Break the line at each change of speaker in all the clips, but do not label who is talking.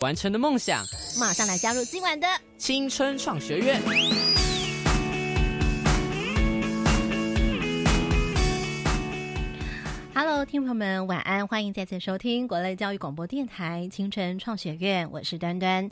完成的梦想，
马上来加入今晚的
青春创学院。
Hello，听众朋友们，晚安！欢迎再次收听国内教育广播电台青春创学院，我是端端。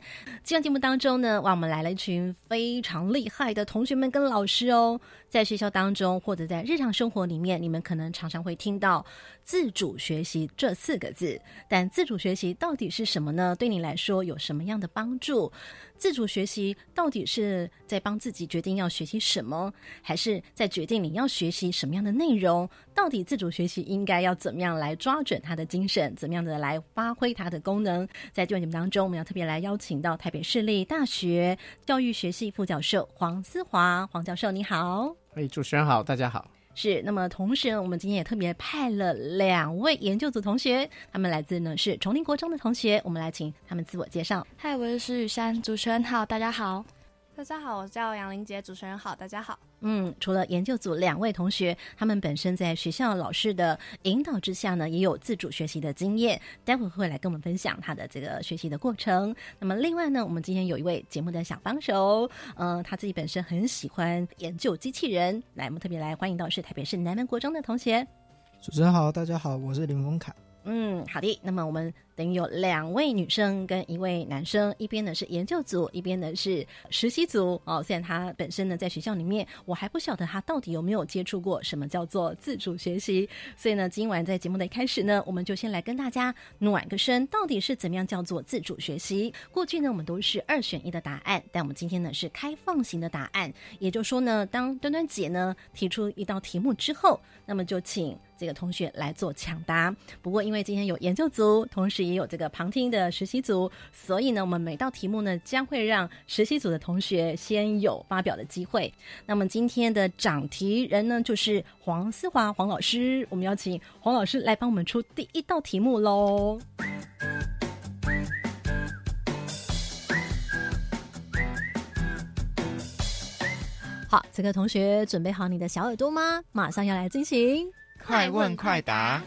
今天节目当中呢，哇，我们来了一群非常厉害的同学们跟老师哦。在学校当中，或者在日常生活里面，你们可能常常会听到“自主学习”这四个字。但自主学习到底是什么呢？对你来说有什么样的帮助？自主学习到底是在帮自己决定要学习什么，还是在决定你要学习什么样的内容？到底自主学习应该要怎么样来抓准它的精神，怎么样的来发挥它的功能？在这段节目当中，我们要特别来邀请到台北市立大学教育学系副教授黄思华，黄教授你好。
哎，主持人好，大家好。
是，那么同时呢，我们今天也特别派了两位研究组同学，他们来自呢是崇宁国中的同学，我们来请他们自我介绍。
嗨，我是石雨山，主持人好，大家好。
大家好，我叫杨玲杰，主持人好，大家好。
嗯，除了研究组两位同学，他们本身在学校老师的引导之下呢，也有自主学习的经验，待会会来跟我们分享他的这个学习的过程。那么另外呢，我们今天有一位节目的小帮手，嗯，他自己本身很喜欢研究机器人，来，我们特别来欢迎到是台北市南门国中的同学。
主持人好，大家好，我是林峰凯。
嗯，好的。那么我们等于有两位女生跟一位男生，一边呢是研究组，一边呢是实习组。哦，虽然他本身呢在学校里面，我还不晓得他到底有没有接触过什么叫做自主学习。所以呢，今晚在节目的一开始呢，我们就先来跟大家暖个身，到底是怎么样叫做自主学习？过去呢，我们都是二选一的答案，但我们今天呢是开放型的答案。也就是说呢，当端端姐呢提出一道题目之后，那么就请这个同学来做抢答。不过因为今天有研究组，同时也有这个旁听的实习组，所以呢，我们每道题目呢，将会让实习组的同学先有发表的机会。那么今天的掌题人呢，就是黄思华黄老师，我们邀请黄老师来帮我们出第一道题目喽。好，这个同学准备好你的小耳朵吗？马上要来进行
快问快答。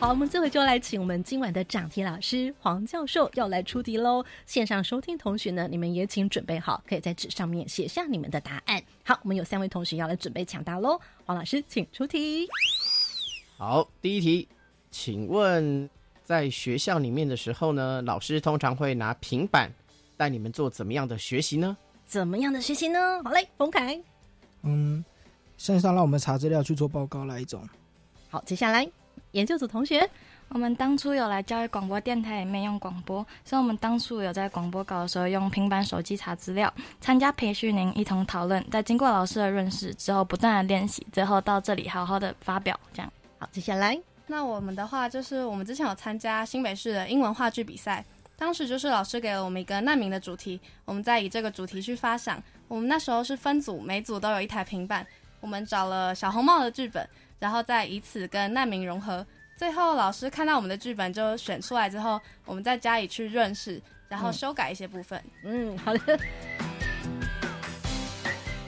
好，我们这回就来请我们今晚的讲题老师黄教授要来出题喽。线上收听同学呢，你们也请准备好，可以在纸上面写下你们的答案。好，我们有三位同学要来准备抢答喽。黄老师，请出题。
好，第一题，请问在学校里面的时候呢，老师通常会拿平板带你们做怎么样的学习呢？
怎么样的学习呢？好嘞，冯凯。
嗯，线上让我们查资料去做报告那一种。
好，接下来研究组同学，
我们当初有来教育广播电台里面用广播，所以我们当初有在广播稿的时候用平板手机查资料，参加培训营一同讨论，在经过老师的认识之后，不断的练习，最后到这里好好的发表。这样，
好，接下来
那我们的话就是我们之前有参加新北市的英文话剧比赛，当时就是老师给了我们一个难民的主题，我们再以这个主题去发想。我们那时候是分组，每组都有一台平板，我们找了小红帽的剧本，然后再以此跟难民融合。最后老师看到我们的剧本就选出来之后，我们再加以去认识，然后修改一些部分。
嗯，好的。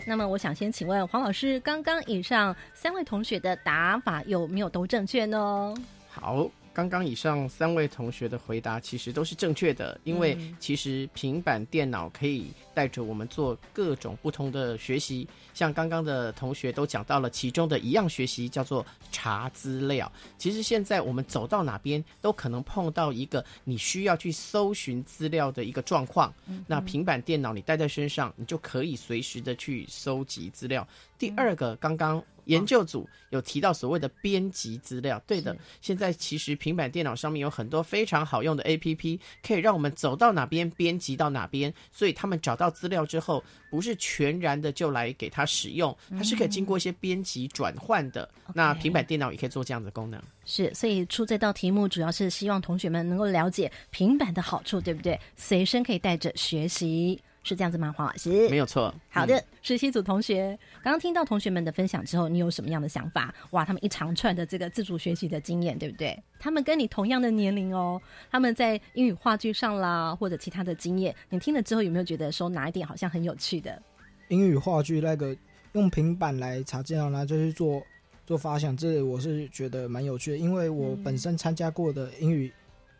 那么我想先请问黄老师，刚刚以上三位同学的答法有没有都正确呢？
好，刚刚以上三位同学的回答其实都是正确的，因为其实平板电脑可以带着我们做各种不同的学习。像刚刚的同学都讲到了其中的一样学习，叫做查资料。其实现在我们走到哪边都可能碰到一个你需要去搜寻资料的一个状况。那平板电脑你带在身上，你就可以随时的去搜集资料。第二个，刚刚研究组有提到所谓的编辑资料，对的。现在其实平板电脑上面有很多非常好用的 APP，可以让我们走到哪边编辑到哪边。所以他们找到资料之后，不是全然的就来给它使用，它是可以经过一些编辑转换的。那平板电脑也可以做这样的功能。
是，所以出这道题目主要是希望同学们能够了解平板的好处，对不对？随身可以带着学习，是这样子吗？黄老师
没有错。
好的，实习组同学，刚刚听到同学们的分享之后，你有什么样的想法？哇，他们一长串的这个自主学习的经验，对不对？他们跟你同样的年龄哦，他们在英语话剧上啦，或者其他的经验，你听了之后有没有觉得说哪一点好像很有趣的？
英语话剧那个用平板来查资料，然后就是做做发想，这我是觉得蛮有趣的，因为我本身参加过的英语，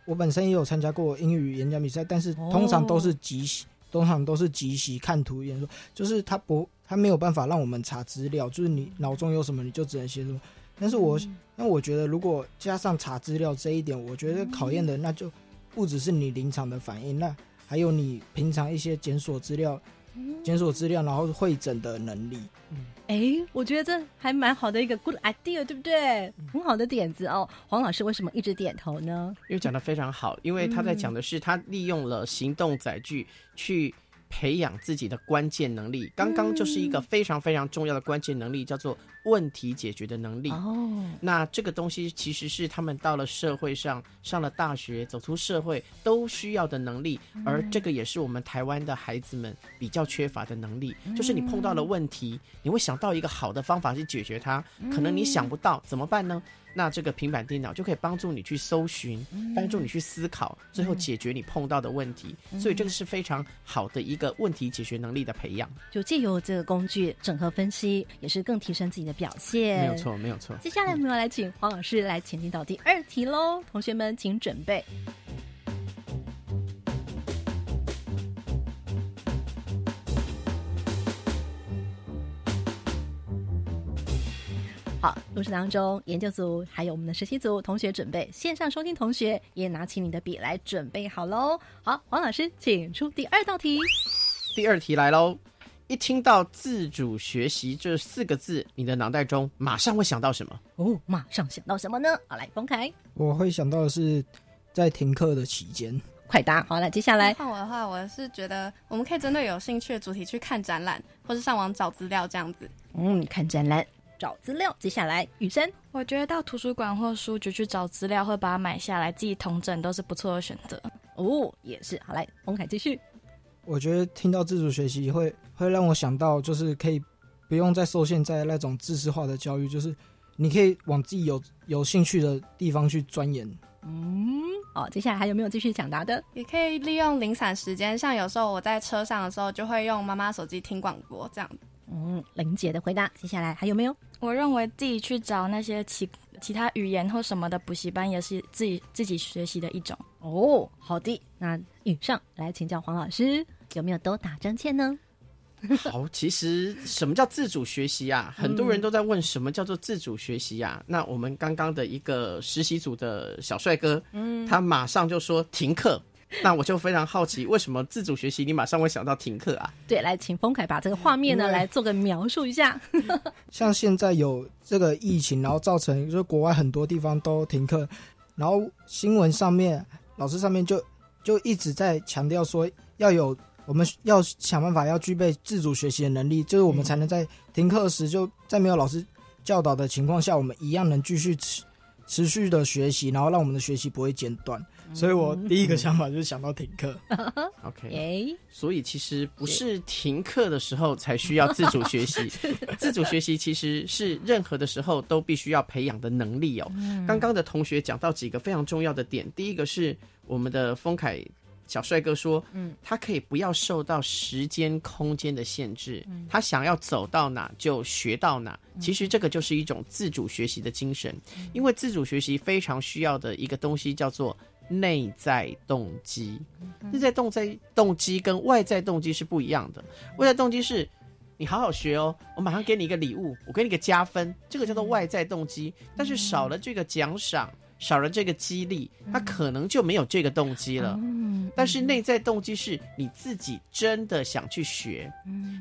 我本身也有参加过英语演讲比赛，但是通常都是即席，通常都是即席看图演说，就是他不，他没有办法让我们查资料，就是你脑中有什么你就只能写什么。但是我，那我觉得如果加上查资料这一点，我觉得考验的那就不只是你临场的反应，那还有你平常一些检索资料。检索资料，然后会诊的能力。
哎，我觉得这还蛮好的一个 good idea，对不对？很好的点子哦。黄老师为什么一直点头呢？
因为讲的非常好，因为他在讲的是他利用了行动载具去培养自己的关键能力。刚刚就是一个非常非常重要的关键能力，叫做。问题解决的能力哦，那这个东西其实是他们到了社会上，上了大学，走出社会都需要的能力，而这个也是我们台湾的孩子们比较缺乏的能力，就是你碰到了问题，你会想到一个好的方法去解决它，可能你想不到怎么办呢？那这个平板电脑就可以帮助你去搜寻，帮助你去思考，最后解决你碰到的问题。所以这个是非常好的一个问题解决能力的培养。
就借由这个工具整合分析，也是更提升自己的表现。
没有错，没有错。
接下来我们要来请黄老师来前进到第二题喽，同学们请准备。好，录制当中，研究组还有我们的实习组同学准备，线上收听同学也拿起你的笔来准备好喽。好，黄老师，请出第二道题。
第二题来喽！一听到自主学习这四个字，你的脑袋中马上会想到什么？
哦，马上想到什么呢？好，来，公开。
我会想到的是在停课的期间。
快答。好了，接下来
换我的话，我是觉得我们可以针对有兴趣的主题去看展览，或是上网找资料这样子。
嗯，看展览。找资料，接下来雨生，
我觉得到图书馆或书局去找资料，或把它买下来自己统整，都是不错的选择。
哦，也是。好，来，洪凯继续。
我觉得听到自主学习会会让我想到，就是可以不用再受限在那种知识化的教育，就是你可以往自己有有兴趣的地方去钻研。
嗯，哦，接下来还有没有继续抢答的？
也可以利用零散时间，像有时候我在车上的时候，就会用妈妈手机听广播这样
嗯，玲姐的回答，接下来还有没有？
我认为自己去找那些其其他语言或什么的补习班，也是自己自己学习的一种。
哦，好的，那以上来请教黄老师，有没有都打针欠呢？
好，其实什么叫自主学习啊？很多人都在问什么叫做自主学习啊？那我们刚刚的一个实习组的小帅哥，嗯，他马上就说停课。那我就非常好奇，为什么自主学习你马上会想到停课啊？
对，来请丰凯把这个画面呢来做个描述一下。
像现在有这个疫情，然后造成就是国外很多地方都停课，然后新闻上面老师上面就就一直在强调说要有我们要想办法要具备自主学习的能力，就是我们才能在停课时就在没有老师教导的情况下，我们一样能继续持持续的学习，然后让我们的学习不会间断。所以我第一个想法就是想到停课。
OK，所以其实不是停课的时候才需要自主学习，自主学习其实是任何的时候都必须要培养的能力哦。刚刚的同学讲到几个非常重要的点，第一个是我们的丰凯小帅哥说，嗯，他可以不要受到时间空间的限制，他想要走到哪就学到哪。其实这个就是一种自主学习的精神，因为自主学习非常需要的一个东西叫做。内在动机，内在动在动机跟外在动机是不一样的。外在动机是，你好好学哦，我马上给你一个礼物，我给你个加分，这个叫做外在动机。但是少了这个奖赏，少了这个激励，他可能就没有这个动机了。但是内在动机是你自己真的想去学，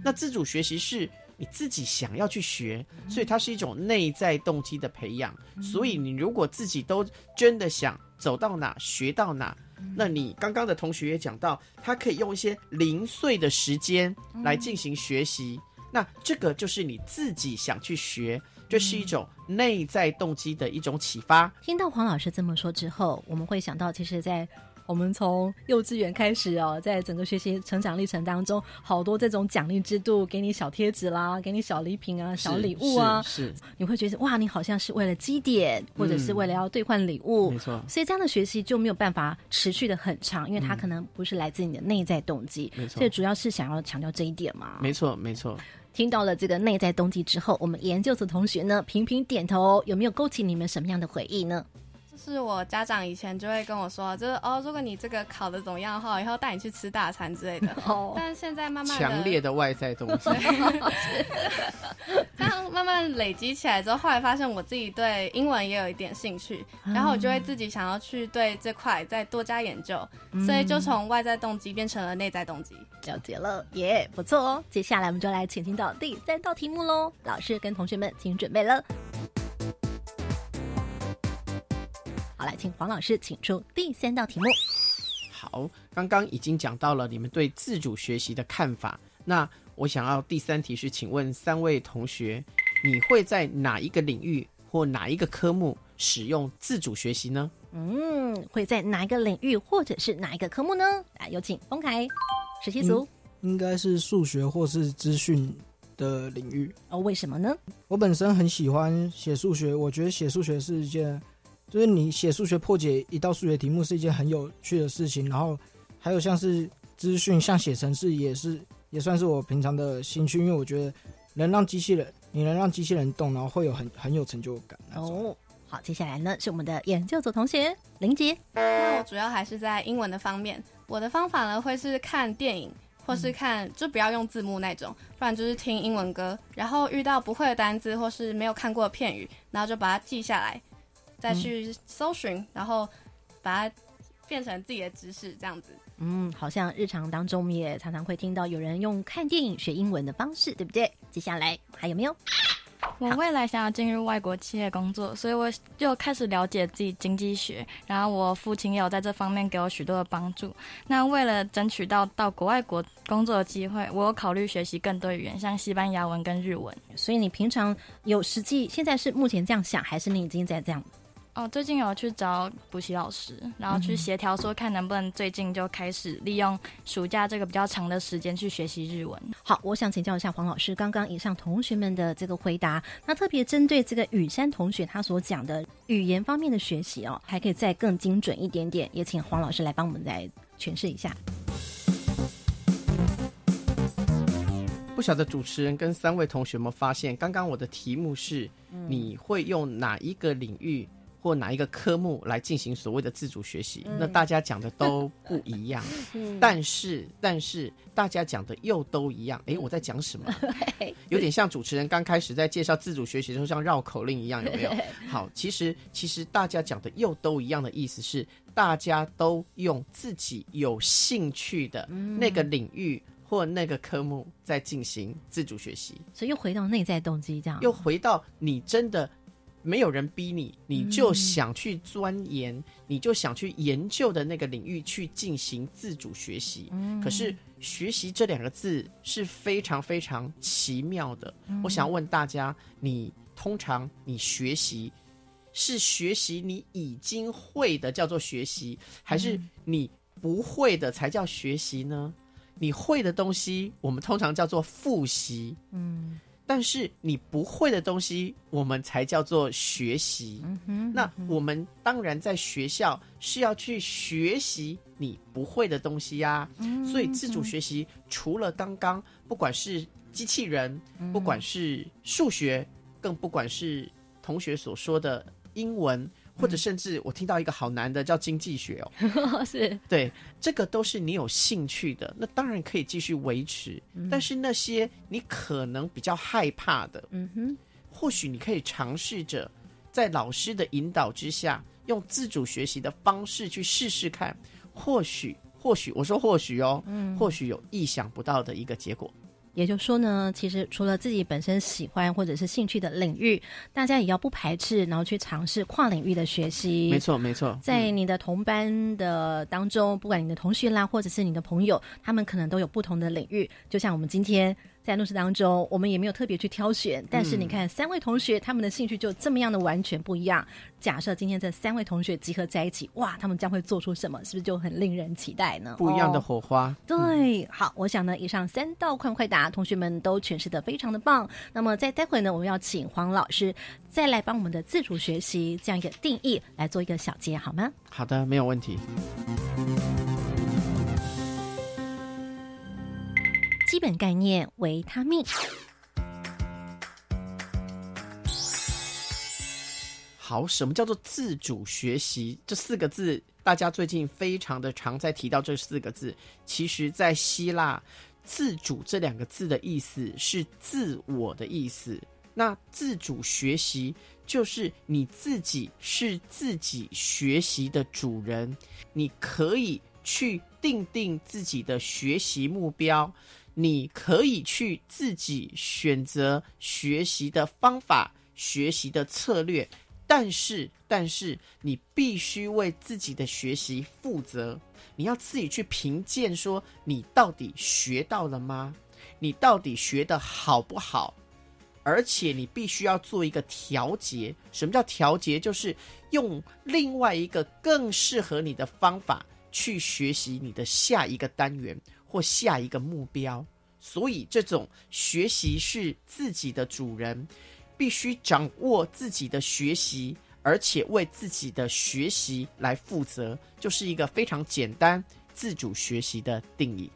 那自主学习是。你自己想要去学，所以它是一种内在动机的培养。所以你如果自己都真的想走到哪学到哪，那你刚刚的同学也讲到，他可以用一些零碎的时间来进行学习。那这个就是你自己想去学，这是一种内在动机的一种启发。
听到黄老师这么说之后，我们会想到，其实，在我们从幼稚园开始哦，在整个学习成长历程当中，好多这种奖励制度，给你小贴纸啦，给你小礼品啊，小礼物啊，
是
你会觉得哇，你好像是为了积点，或者是为了要兑换礼物，
没错。
所以这样的学习就没有办法持续的很长，因为它可能不是来自你的内在动机，
没错。
所以主要是想要强调这一点嘛，
没错，没错。
听到了这个内在动机之后，我们研究所同学呢频频点头，有没有勾起你们什么样的回忆呢？
就是我家长以前就会跟我说，就是哦，如果你这个考的怎么样的话，以后带你去吃大餐之类的。
哦，
但是现在慢慢
强烈的外在动机，
这样慢慢累积起来之后，后来发现我自己对英文也有一点兴趣，然后我就会自己想要去对这块再多加研究，所以就从外在动机变成了内在动机。
了解了，耶、不错哦。接下来我们就来前进到第三道题目喽，老师跟同学们请准备了。好，来，请黄老师请出第三道题目。
好，刚刚已经讲到了你们对自主学习的看法。那我想要第三题是，请问三位同学，你会在哪一个领域或哪一个科目使用自主学习呢？
嗯，会在哪一个领域或者是哪一个科目呢？来，有请丰凯十七组。
应该是数学或是资讯的领域。
哦，为什么呢？
我本身很喜欢写数学，我觉得写数学是一件，就是你写数学破解一道数学题目是一件很有趣的事情。然后还有像是资讯，像写程式也是，也算是我平常的兴趣，因为我觉得能让机器人，你能让机器人动，然后会有很很有成就感。
哦，好，接下来呢是我们的研究组同学林杰。
那我主要还是在英文的方面，我的方法呢会是看电影，或是看就不要用字幕那种，不然就是听英文歌，然后遇到不会的单字或是没有看过的片语，然后就把它记下来，再去搜寻，然后把它变成自己的知识，这样子。
嗯，好像日常当中我们也常常会听到有人用看电影学英文的方式，对不对？接下来还有没有？
我未来想要进入外国企业工作，所以我就开始了解自己经济学。然后我父亲也有在这方面给我许多的帮助。那为了争取到到国外国工作的机会，我有考虑学习更多语言，像西班牙文跟日文。
所以你平常有实际现在是目前这样想，还是你已经在这样？
哦，最近有去找补习老师，然后去协调说看能不能最近就开始利用暑假这个比较长的时间去学习日文。
好，我想请教一下黄老师，刚刚以上同学们的这个回答，那特别针对这个雨山同学他所讲的语言方面的学习哦，还可以再更精准一点点，也请黄老师来帮我们来诠释一下。
不晓得主持人跟三位同学们发现，刚刚我的题目是：
嗯
你会用哪一个领域或哪一个科目来进行所谓的自主学习？那大家讲的都不一样，但是但是大家讲的又都一样。诶，我在讲什么？有点像主持人刚开始在介绍自主学习的时候，像绕口令一样，有没有？好，其实其实大家讲的又都一样的意思是，大家都用自己有兴趣的那个领域。或那个科目在进行自主学习，
所以又回到内在动机，这样
又回到你真的没有人逼你，你就想去钻研，你就想去研究的那个领域去进行自主学习。可是“学习”这两个字是非常非常奇妙的。我想问大家，你通常你学习是学习你已经会的叫做学习，还是你不会的才叫学习呢？你会的东西，我们通常叫做复习，嗯，但是你不会的东西，我们才叫做学习。嗯那我们当然在学校是要去学习你不会的东西呀、所以自主学习除了刚刚不管是机器人，不管是数学，更不管是同学所说的英文。或者甚至我听到一个好难的叫经济学哦，
是
对，这个都是你有兴趣的，那当然可以继续维持。但是那些你可能比较害怕的，
嗯哼，
或许你可以尝试着在老师的引导之下，用自主学习的方式去试试看，或许，或许我说或许哦，嗯或许有意想不到的一个结果。
也就是说呢，其实除了自己本身喜欢或者是兴趣的领域，大家也要不排斥，然后去尝试跨领域的学习。
没错，没错，
在你的同班的当中，不管你的同学啦，或者是你的朋友，他们可能都有不同的领域。就像我们今天在录制当中，我们也没有特别去挑选，但是你看三位同学他们的兴趣就这么样的完全不一样。假设今天这三位同学集合在一起，哇，他们将会做出什么？是不是就很令人期待呢？
不一样的
哦
火花。
对，好，我想呢，以上三道快问快答，同学们都诠释的非常的棒。那么在待会呢，我们要请黄老师再来帮我们的自主学习这样一个定义来做一个小结，好吗？
好的，没有问题。
基本概念维他命。
好什么叫做自主学习？这四个字大家最近非常的常在提到这四个字其实在希腊自主这两个字的意思是自我的意思。那自主学习就是你自己是自己学习的主人你可以去定定自己的学习目标。你可以去自己选择学习的方法、学习的策略。但是，但是你必须为自己的学习负责，你要自己去评鉴，说你到底学到了吗？你到底学的好不好？而且你必须要做一个调节。什么叫调节？就是用另外一个更适合你的方法去学习你的下一个单元或下一个目标。所以，这种学习是自己的主人。必须掌握自己的学习，而且为自己的学习来负责，就是一个非常简单自主学习的定义。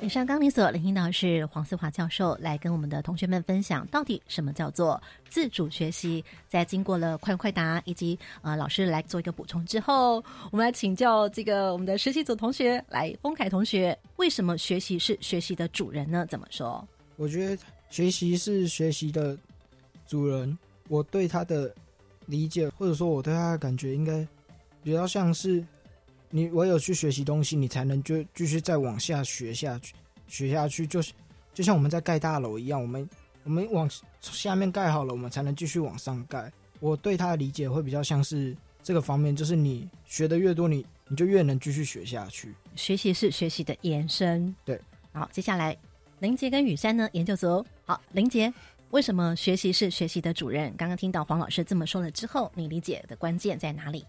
以上刚你所聆听到是黄思华教授来跟我们的同学们分享，到底什么叫做自主学习。在经过了快问快答以及呃老师来做一个补充之后，我们来请教这个我们的实习组同学，来丰凯同学，为什么学习是学习的主人呢？怎么说？
我觉得学习是学习的主人。我对他的理解，或者说我对他的感觉，应该比较像是。你唯有去学习东西，你才能就继续再往下学下去，学下去就是就像我们在盖大楼一样，我们我们往下面盖好了，我们才能继续往上盖。我对他的理解会比较像是这个方面，就是你学的越多，你你就越能继续学下去。
学习是学习的延伸。
对，
好，接下来林杰跟雨山呢，研究组。好，林杰，为什么学习是学习的主任？刚刚听到黄老师这么说了之后，你理解的关键在哪里？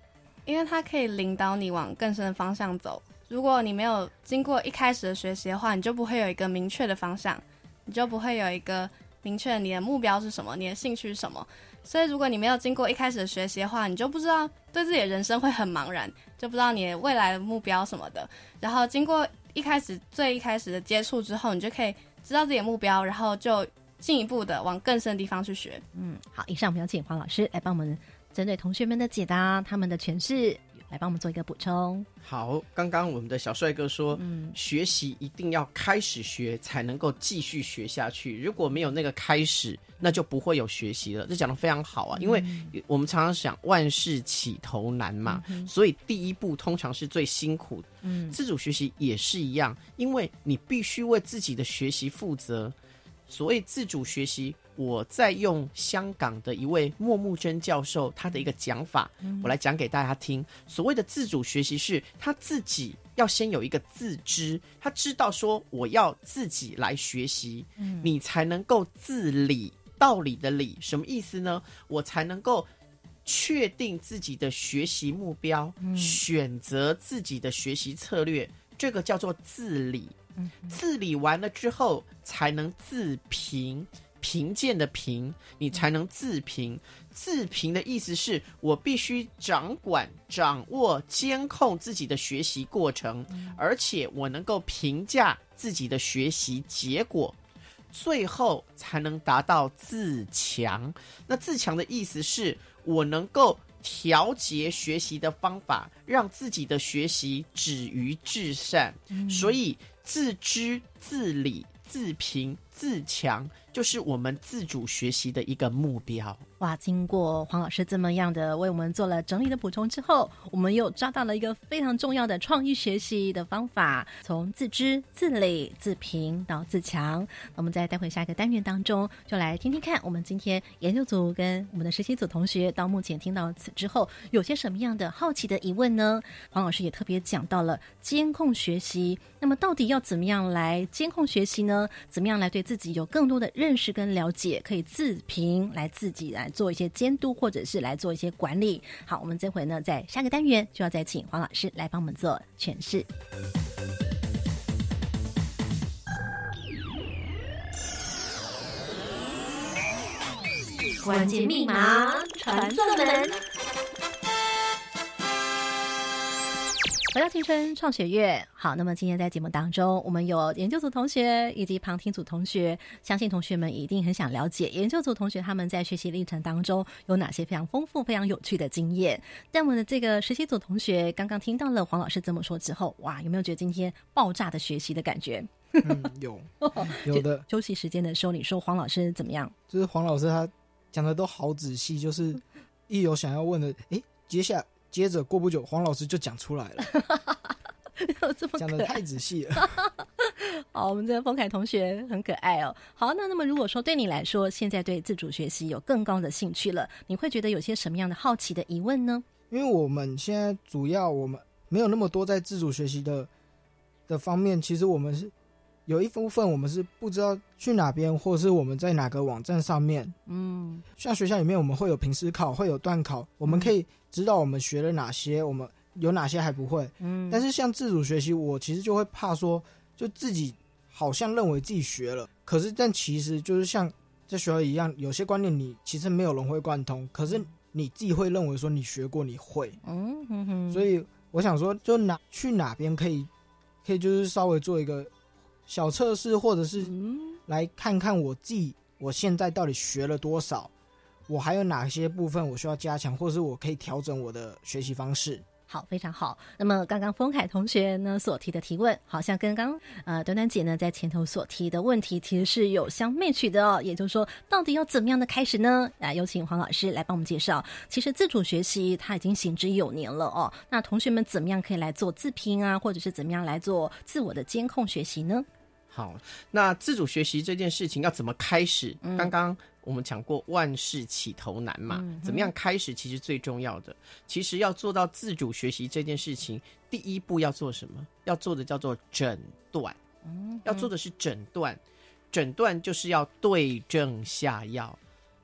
因为它可以领导你往更深的方向走。如果你没有经过一开始的学习的话，你就不会有一个明确的方向，你就不会有一个明确你的目标是什么，你的兴趣是什么。所以，如果你没有经过一开始的学习的话，你就不知道对自己的人生会很茫然，就不知道你的未来的目标什么的。然后，经过一开始最一开始的接触之后，你就可以知道自己的目标，然后就进一步的往更深的地方去学。
嗯，好，以上我们有请黄老师来帮我们。针对同学们的解答，他们的诠释，来帮我们做一个补充。
好，刚刚我们的小帅哥说，嗯，学习一定要开始学，才能够继续学下去。如果没有那个开始，那就不会有学习了。这讲的非常好啊，因为我们常常想万事起头难嘛，所以第一步通常是最辛苦。嗯，自主学习也是一样，因为你必须为自己的学习负责。所谓自主学习。我在用香港的一位莫木真教授他的一个讲法，我来讲给大家听。所谓的自主学习是他自己要先有一个自知，他知道说我要自己来学习，你才能够自理。道理的理什么意思呢？我才能够确定自己的学习目标，选择自己的学习策略，这个叫做自理。自理完了之后，才能自评。评鉴的贫，你才能自评。自评的意思是我必须掌管、掌握、监控自己的学习过程，而且我能够评价自己的学习结果，最后才能达到自强。那自强的意思是我能够调节学习的方法，让自己的学习止于至善。所以自知、自理、自评、自强。就是我们自主学习的一个目标。
哇！经过黄老师这么样的为我们做了整理的补充之后，我们又抓到了一个非常重要的创意学习的方法，从自知、自理、自评到自强。我们在待会下一个单元当中，就来听听看，我们今天研究组跟我们的实习组同学到目前听到此之后，有些什么样的好奇的疑问呢？黄老师也特别讲到了监控学习，那么到底要怎么样来监控学习呢？怎么样来对自己有更多的？认识跟了解，可以自评来自己来做一些监督，或者是来做一些管理。好，我们这回呢，在下个单元就要再请黄老师来帮我们做诠释。关键密码传送门。回到青春创学院，好，那么今天在节目当中，我们有研究组同学以及旁听组同学，相信同学们一定很想了解研究组同学他们在学习历程当中有哪些非常丰富、非常有趣的经验。但我们的这个实习组同学刚刚听到了黄老师这么说之后，哇，有没有觉得今天爆炸的学习的感觉？
嗯，有 有的。
休息时间的时候，你说黄老师怎么样？
就是黄老师他讲的都好仔细，就是一有想要问的，哎，接下。接着过不久，黄老师就讲出来了，讲的太仔细了。
好，我们这个丰凯同学很可爱哦。好，那那么如果说对你来说，现在对自主学习有更高的兴趣了，你会觉得有些什么样的好奇的疑问呢？
因为我们现在主要我们没有那么多在自主学习的的方面，其实我们是。有一部分我们是不知道去哪边，或者是我们在哪个网站上面。嗯，像学校里面我们会有平时考，会有段考，我们可以知道我们学了哪些，我们有哪些还不会。嗯，但是像自主学习，我其实就会怕说，就自己好像认为自己学了，可是但其实就是像在学校一样，有些观念你其实没有融会贯通，可是你自己会认为说你学过，你会。嗯哼哼。所以我想说，就哪去哪边可以，可以就是稍微做一个。小测试，或者是来看看我自己，我现在到底学了多少，我还有哪些部分我需要加强，或者是我可以调整我的学习方式。
好，非常好。那么刚刚丰凯同学呢所提的提问，好像跟刚呃端端姐呢在前头所提的问题，其实是有相 match 的哦。也就是说，到底要怎么样的开始呢？啊，有请黄老师来帮我们介绍。其实自主学习它已经行之有年了哦。那同学们怎么样可以来做自评啊，或者是怎么样来做自我的监控学习呢？
好，那自主学习这件事情要怎么开始？刚刚我们讲过，万事起头难嘛，怎么样开始？其实最重要的，其实要做到自主学习这件事情，第一步要做什么？要做的叫做诊断，要做的是诊断，诊断就是要对症下药，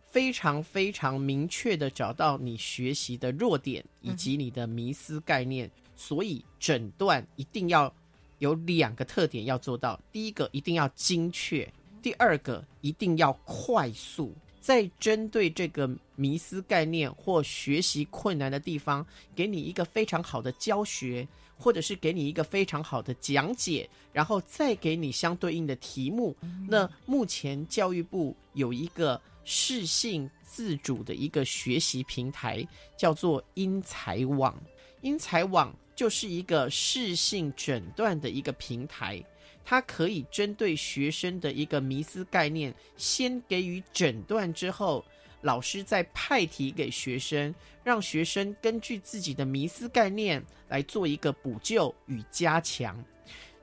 非常非常明确的找到你学习的弱点以及你的迷思概念，所以诊断一定要。有两个特点要做到：第一个一定要精确，第二个一定要快速。在针对这个迷思概念或学习困难的地方，给你一个非常好的教学，或者是给你一个非常好的讲解，然后再给你相对应的题目。那目前教育部有一个适性自主的一个学习平台，叫做英才网。英才网。就是一个适性诊断的一个平台，它可以针对学生的一个迷思概念，先给予诊断之后，老师再派题给学生，让学生根据自己的迷思概念来做一个补救与加强。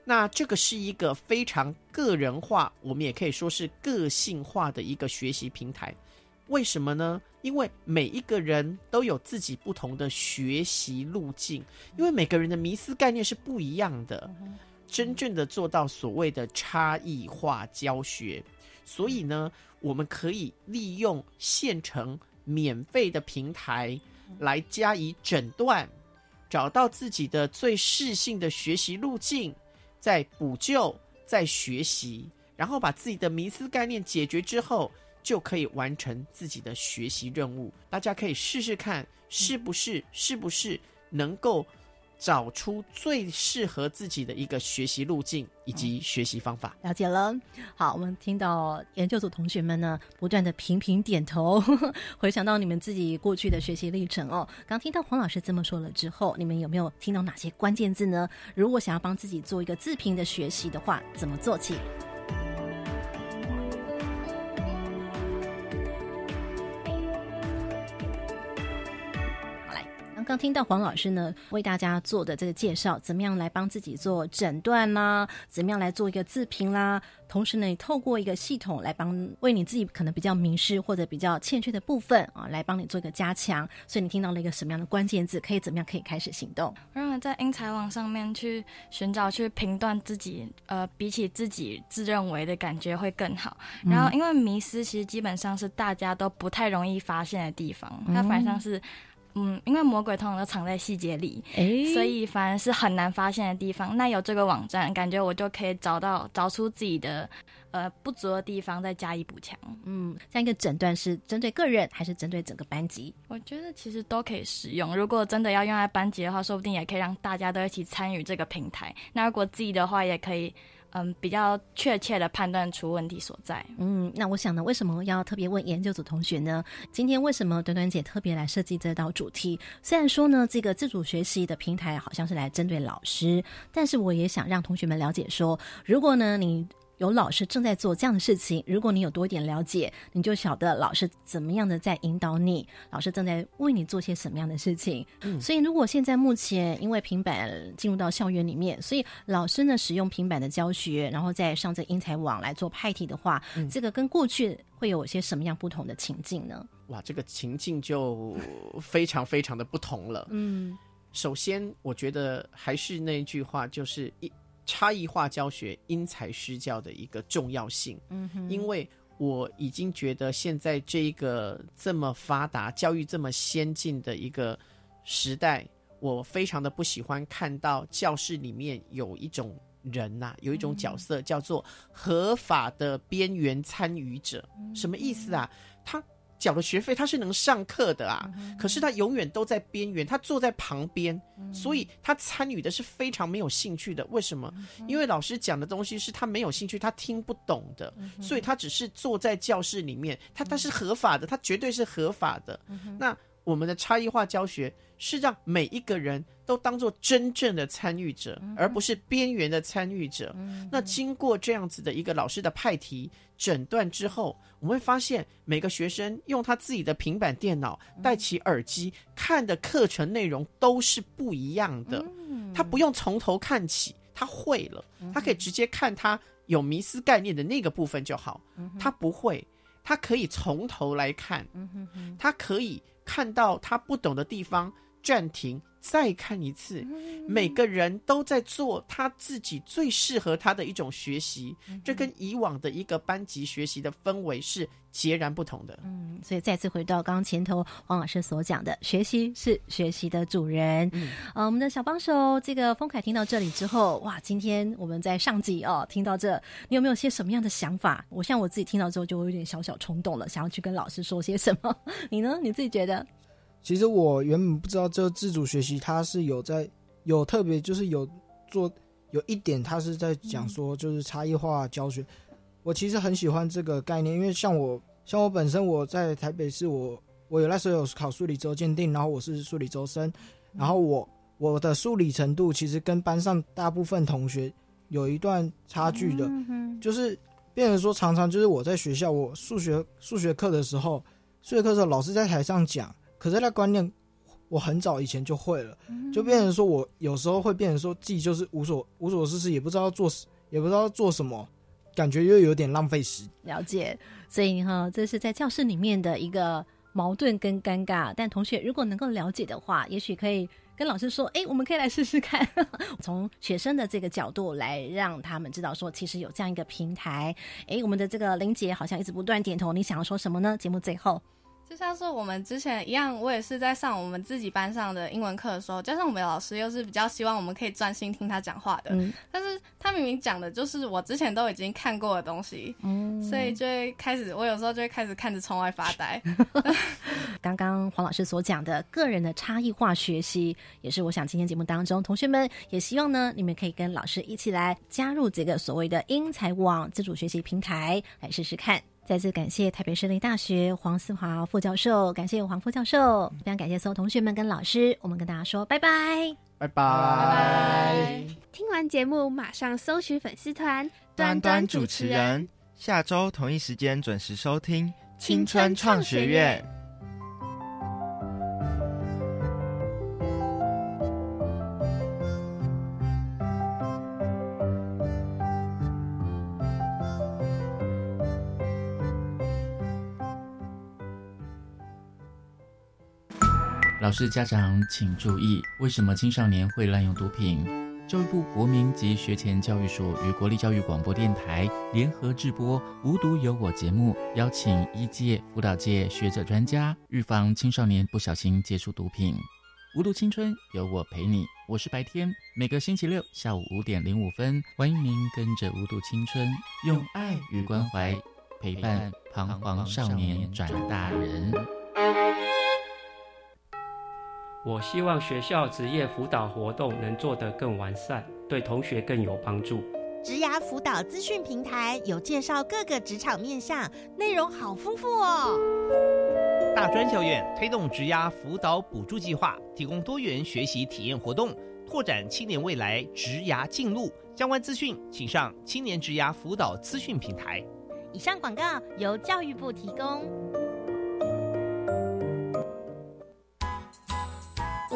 那这个是一个非常个人化，我们也可以说是个性化的一个学习平台。为什么呢？因为每一个人都有自己不同的学习路径，因为每个人的迷思概念是不一样的。真正的做到所谓的差异化教学，所以呢，我们可以利用现成免费的平台来加以诊断，找到自己的最适性的学习路径，再补救、再学习，然后把自己的迷思概念解决之后。就可以完成自己的学习任务。大家可以试试看，是不是是不是能够找出最适合自己的一个学习路径以及学习方法。
了解了。好，我们听到研究组同学们呢，不断的频频点头，回想到你们自己过去的学习历程哦。刚听到黄老师这么说了之后，你们有没有听到哪些关键字呢？如果想要帮自己做一个自评的学习的话，怎么做起？刚听到黄老师呢为大家做的这个介绍，怎么样来帮自己做诊断啦？怎么样来做一个自评啦？同时呢，你透过一个系统来帮为你自己可能比较迷失或者比较欠缺的部分啊，来帮你做一个加强。所以你听到了一个什么样的关键字？可以怎么样可以开始行动？
我认为在英才网上面去寻找、去评断自己，呃，比起自己自认为的感觉会更好。然后，因为迷失其实基本上是大家都不太容易发现的地方，它反而像是。嗯，因为魔鬼通常都藏在细节里，
哎，
所以反而是很难发现的地方。那有这个网站，感觉我就可以找到找出自己的呃不足的地方，再加以补强。
嗯，这样一个诊断是针对个人还是针对整个班级？
我觉得其实都可以使用。如果真的要用在班级的话，说不定也可以让大家都一起参与这个平台。那如果自己的话，也可以。嗯，比较确切的判断出问题所在。
嗯，那我想呢，为什么要特别问研究组同学呢？今天为什么短短姐特别来设计这道主题？虽然说呢，这个自主学习的平台好像是来针对老师，但是我也想让同学们了解说，如果呢你。有老师正在做这样的事情，如果你有多一点了解，你就晓得老师怎么样的在引导你，老师正在为你做些什么样的事情。嗯，所以如果现在目前因为平板进入到校园里面，所以老师呢使用平板的教学，然后再上这英才网来做派题的话，这个跟过去会有些什么样不同的情境呢？
哇，这个情境就非常非常的不同了。嗯，首先我觉得还是那一句话，就是一。差异化教学因材施教的一个重要性，嗯哼，因为我已经觉得现在这一个这么发达、教育这么先进的一个时代，我非常的不喜欢看到教室里面有一种人呐，有一种角色叫做合法的边缘参与者，什么意思啊？他。缴了学费，他是能上课的啊，可是他永远都在边缘，他坐在旁边，所以他参与的是非常没有兴趣的。为什么？因为老师讲的东西是他没有兴趣，他听不懂的，所以他只是坐在教室里面，他他是合法的，他绝对是合法的。那我们的差异化教学是让每一个人都当做真正的参与者，而不是边缘的参与者。那经过这样子的一个老师的派题。诊断之后，我们会发现每个学生用他自己的平板电脑戴起耳机看的课程内容都是不一样的。他不用从头看起，他会了，他可以直接看他有迷思概念的那个部分就好。他不会，他可以从头来看，他可以看到他不懂的地方暂停。再看一次，每个人都在做他自己最适合他的一种学习，这跟以往的一个班级学习的氛围是截然不同的。
嗯，所以再次回到刚刚前头王老师所讲的，学习是学习的主人。嗯，呃，我们的小帮手这个丰凯听到这里之后，哇，今天我们在上集哦听到这，你有没有些什么样的想法？我像我自己听到之后就有点小小冲动了，想要去跟老师说些什么。你呢？你自己觉得？
其实我原本不知道，这自主学习它是有在有特别，就是有做有一点，它是在讲说就是差异化教学。我其实很喜欢这个概念，因为像我像我本身我在台北市，我我有那时候有考数理周鉴定，然后我是数理周生，然后我我的数理程度其实跟班上大部分同学有一段差距的，就是变成说常常就是我在学校我数学数学课的时候，数学课的时候老师在台上讲。可是那观念，我很早以前就会了，就变成说我有时候会变成说自己就是无所无所事事，也不知道做，也不知道做什么，感觉又有点浪费时。
了解，所以哈，这是在教室里面的一个矛盾跟尴尬。但同学如果能够了解的话，也许可以跟老师说：“哎，我们可以来试试看。”从学生的这个角度来让他们知道说，其实有这样一个平台。哎，我们的这个林姐好像一直不断点头，你想要说什么呢？节目最后。
就像是我们之前一样，我也是在上我们自己班上的英文课的时候，加上我们老师又是比较希望我们可以专心听他讲话的，但是他明明讲的就是我之前都已经看过的东西，所以就会开始，我有时候就会开始看着窗外发呆。
刚刚黄老师所讲的个人的差异化学习，也是我想今天节目当中，同学们也希望呢，你们可以跟老师一起来加入这个所谓的英才网自主学习平台，来试试看。再次感谢台北市立大学黄思华副教授，感谢黄副教授，非常感谢所有同学们跟老师，我们跟大家说拜拜，
拜拜。
听完节目马上搜寻粉丝团
端端主持人，下周同一时间准时收听青春创学院。
老师、家长请注意，为什么青少年会滥用毒品？教育部国民及学前教育署与国立教育广播电台联合制播《无毒有我》节目，邀请一届辅导界学者专家，预防青少年不小心接触毒品。无毒青春有我陪你，我是白天，每个星期六下午五点零五分，欢迎您跟着无毒青春，用爱与关怀陪伴彷徨少年转大人。
我希望学校职业辅导活动能做得更完善，对同学更有帮助。
职涯辅导资讯平台有介绍各个职场面向，内容好丰富哦。
大专校院推动职涯辅导补助计划，提供多元学习体验活动，拓展青年未来职涯进路。相关资讯请上青年职涯辅导资讯平台。
以上广告由教育部提供。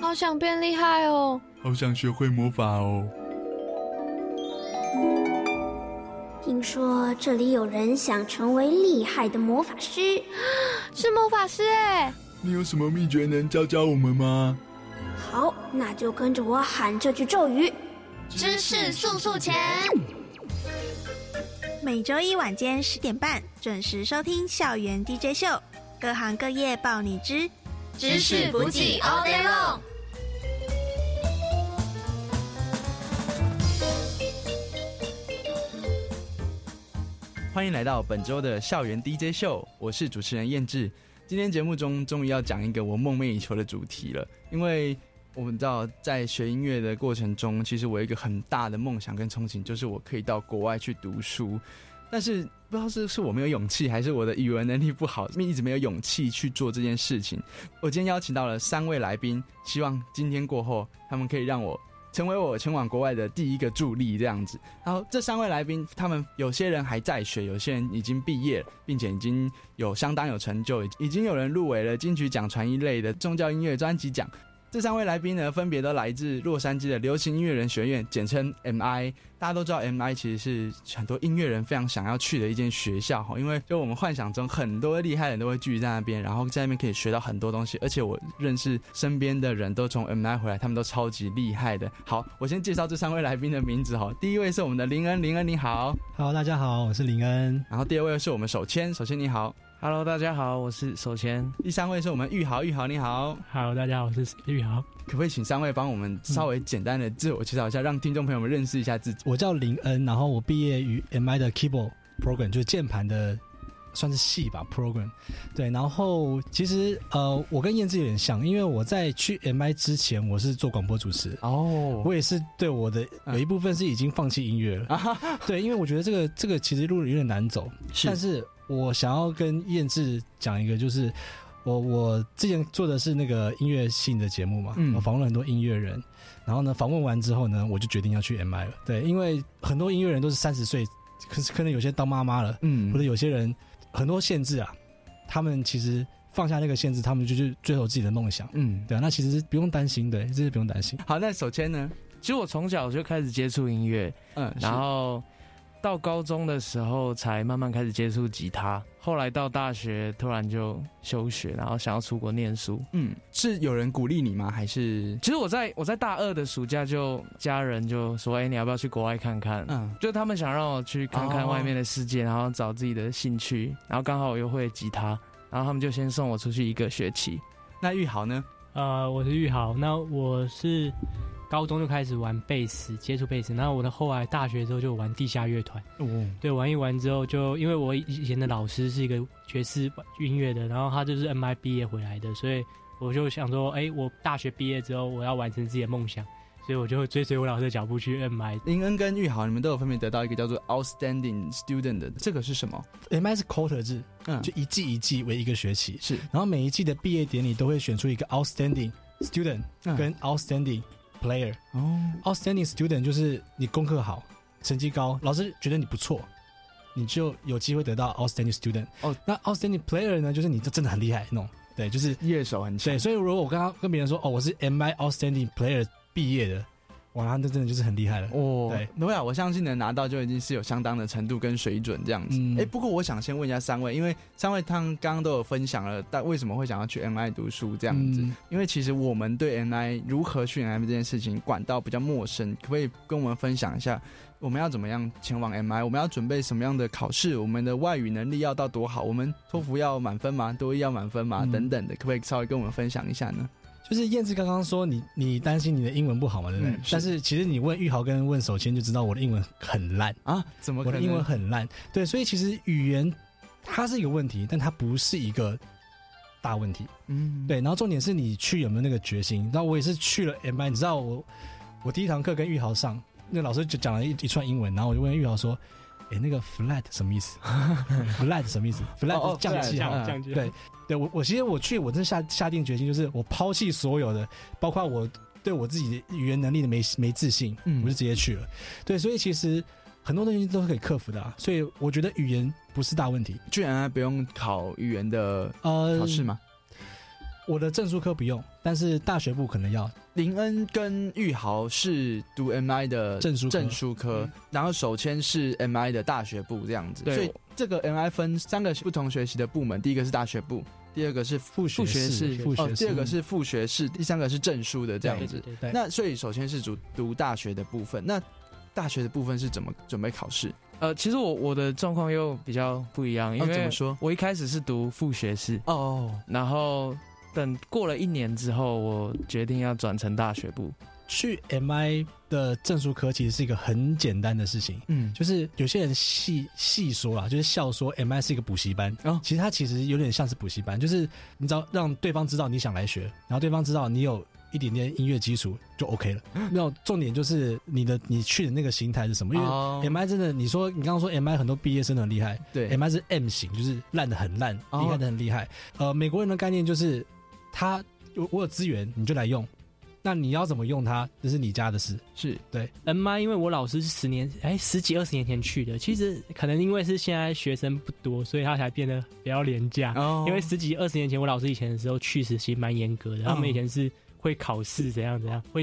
好想变厉害哦！
好想学会魔法哦！
听说这里有人想成为厉害的魔法师，
是魔法师哎！
你有什么秘诀能教教我们吗？
好，那就跟着我喊这句咒语：
知识速速前。
每周一晚间十点半准时收听校园 DJ 秀，各行各业报你知，
知识补给 all day long。
欢迎来到本周的校园 DJ 秀，我是主持人燕志。今天节目中终于要讲一个我梦寐以求的主题了，因为我们知道在学音乐的过程中，其实我有一个很大的梦想跟憧憬，就是我可以到国外去读书。但是不知道是是我没有勇气，还是我的语文能力不好，一直没有勇气去做这件事情。我今天邀请到了三位来宾，希望今天过后，他们可以让我。成为我前往国外的第一个助力，这样子。然后这三位来宾，他们有些人还在学，有些人已经毕业，并且已经有相当有成就，已经有人入围了金曲奖传一类的宗教音乐专辑奖。这三位来宾呢，分别都来自洛杉矶的流行音乐人学院，简称 MI。大家都知道，MI 其实是很多音乐人非常想要去的一间学校哈，因为就我们幻想中很多厉害人都会聚集在那边，然后在那边可以学到很多东西。而且我认识身边的人都从 MI 回来，他们都超级厉害的。好，我先介绍这三位来宾的名字哈。第一位是我们的林恩，林恩你好
，Hello，大家好，我是林恩。
然后第二位是我们手牵，手牵你好。
Hello，大家好，我是首先。
第三位是我们玉豪，玉豪你好。
Hello，大家好，我是玉豪。
可不可以请三位帮我们稍微简单的自我介绍一下，让听众朋友们认识一下自己？
我叫林恩，然后我毕业于 MI 的 Keyboard Program，就是键盘的算是系吧 Program。对，然后其实呃，我跟燕子有点像，因为我在去 MI 之前，我是做广播主持。
哦，
我也是对我的有一部分是已经放弃音乐了。对，因为我觉得这个这个其实路有点难走，但是。我想要跟燕志讲一个，就是我我之前做的是那个音乐性的节目嘛，我访问了很多音乐人，然后呢，访问完之后呢，我就决定要去 MI 了。对，因为很多音乐人都是三十岁，可是可能有些当妈妈了，嗯，或者有些人很多限制啊，他们其实放下那个限制，他们就去追求自己的梦想，嗯，对啊，那其实不用担心，对，这是不用担心。
好，那首先呢，
其实我从小就开始接触音乐，嗯，然后。到高中的时候才慢慢开始接触吉他，后来到大学突然就休学，然后想要出国念书。
嗯，是有人鼓励你吗？还是
其实我在我在大二的暑假就家人就说：“哎，你要不要去国外看看？”嗯，就他们想让我去看看外面的世界，然后找自己的兴趣。然后刚好我又会吉他，然后他们就先送我出去一个学期。
那玉豪呢？
呃，我是玉豪。那我是
高中就开始玩贝斯，接触贝斯，然后我的后来大学之后就玩地下乐团。哦，对，玩一玩之后就因为我以前的老师是一个爵士音乐的，然后他就是 M I 毕业回来的，所以我就想说，哎，我大学毕业之后我要完成自己的梦想。所以我就会追随我老师的脚步去 MI。
林恩跟玉豪，你们都有分别得到一个叫做 Outstanding Student 的，这个是什么
？MI 是 quarter 制，嗯，就一季一季为一个学期，
是。
然后每一季的毕业典礼都会选出一个 Outstanding Student 跟 Outstanding Player。哦，Outstanding Student 就是你功课好，成绩高，老师觉得你不错，你就有机会得到 Outstanding Student。哦，那 Outstanding Player 呢，就是你这真的很厉害，那种，对，就是
乐手很强。
对，所以如果我刚刚跟别人说，哦，我是 MI Outstanding Player。毕业的，哇，那真的就是很厉害了哦。对，
诺亚，我相信能拿到就已经是有相当的程度跟水准这样子。哎，不过我想先问一下三位，因为三位他们刚刚都有分享了，但为什么会想要去 NI 读书这样子？因为其实我们对 NI 如何去 NI 这件事情管道比较陌生，可不可以跟我们分享一下，我们要怎么样前往 MI？我们要准备什么样的考试？我们的外语能力要到多好？我们托福要满分吗？多一要满分吗？等等的，可不可以稍微跟我们分享一下呢？
就是燕子刚刚说你你担心你的英文不好嘛，对不对？但是其实你问玉豪跟问手谦就知道我的英文很烂
啊，怎么
我的英文很烂？对，所以其实语言它是一个问题，但它不是一个大问题。嗯，对。然后重点是你去有没有那个决心？那我也是去了 M I，你知道我我第一堂课跟玉豪上，那老师就讲了一一串英文，然后我就问玉豪说。哎，那个 flat 什么意思？flat 什么意思？flat 降气哈，降级。对，对我我其实我去，我真下下定决心，就是我抛弃所有的，包括我对我自己的语言能力的没没自信，我就直接去了。对，所以其实很多东西都是可以克服的啊，所以我觉得语言不是大问题。
居然不用考语言的呃考试吗？
我的证书科不用，但是大学部可能要。
林恩跟玉豪是读 MI 的
证书
证书科，然后首先是 MI 的大学部这样子。所以这个 MI 分三个不同学习的部门，第一个是大学部，第二个是
副学士，
哦，第二个是副学士，第三个是证书的这样子。那所以首先是读读大学的部分，那大学的部分是怎么准备考试？
呃，其实我我的状况又比较不一样，因为
怎么说？
我一开始是读副学士哦，然后。等过了一年之后，我决定要转成大学部。
去 MI 的证书科其实是一个很简单的事情，嗯，就是有些人细细说啦，就是笑说 MI 是一个补习班，哦，其实它其实有点像是补习班，就是你只要让对方知道你想来学，然后对方知道你有一点点音乐基础就 OK 了。那重点就是你的你去的那个形态是什么？因为 MI 真的，你说你刚刚说 MI 很多毕业生很厉害，
对
，MI 是 M 型，就是烂的很烂，厉害的很厉害。呃，美国人的概念就是。他有我有资源，你就来用。那你要怎么用它，这是你家的事。
是
对。
N 妈，因为我老师是十年，哎，十几二十年前去的。其实可能因为是现在学生不多，所以他才变得比较廉价。哦。因为十几二十年前我老师以前的时候去实习蛮严格的，他们以前是。会考试怎样怎样？会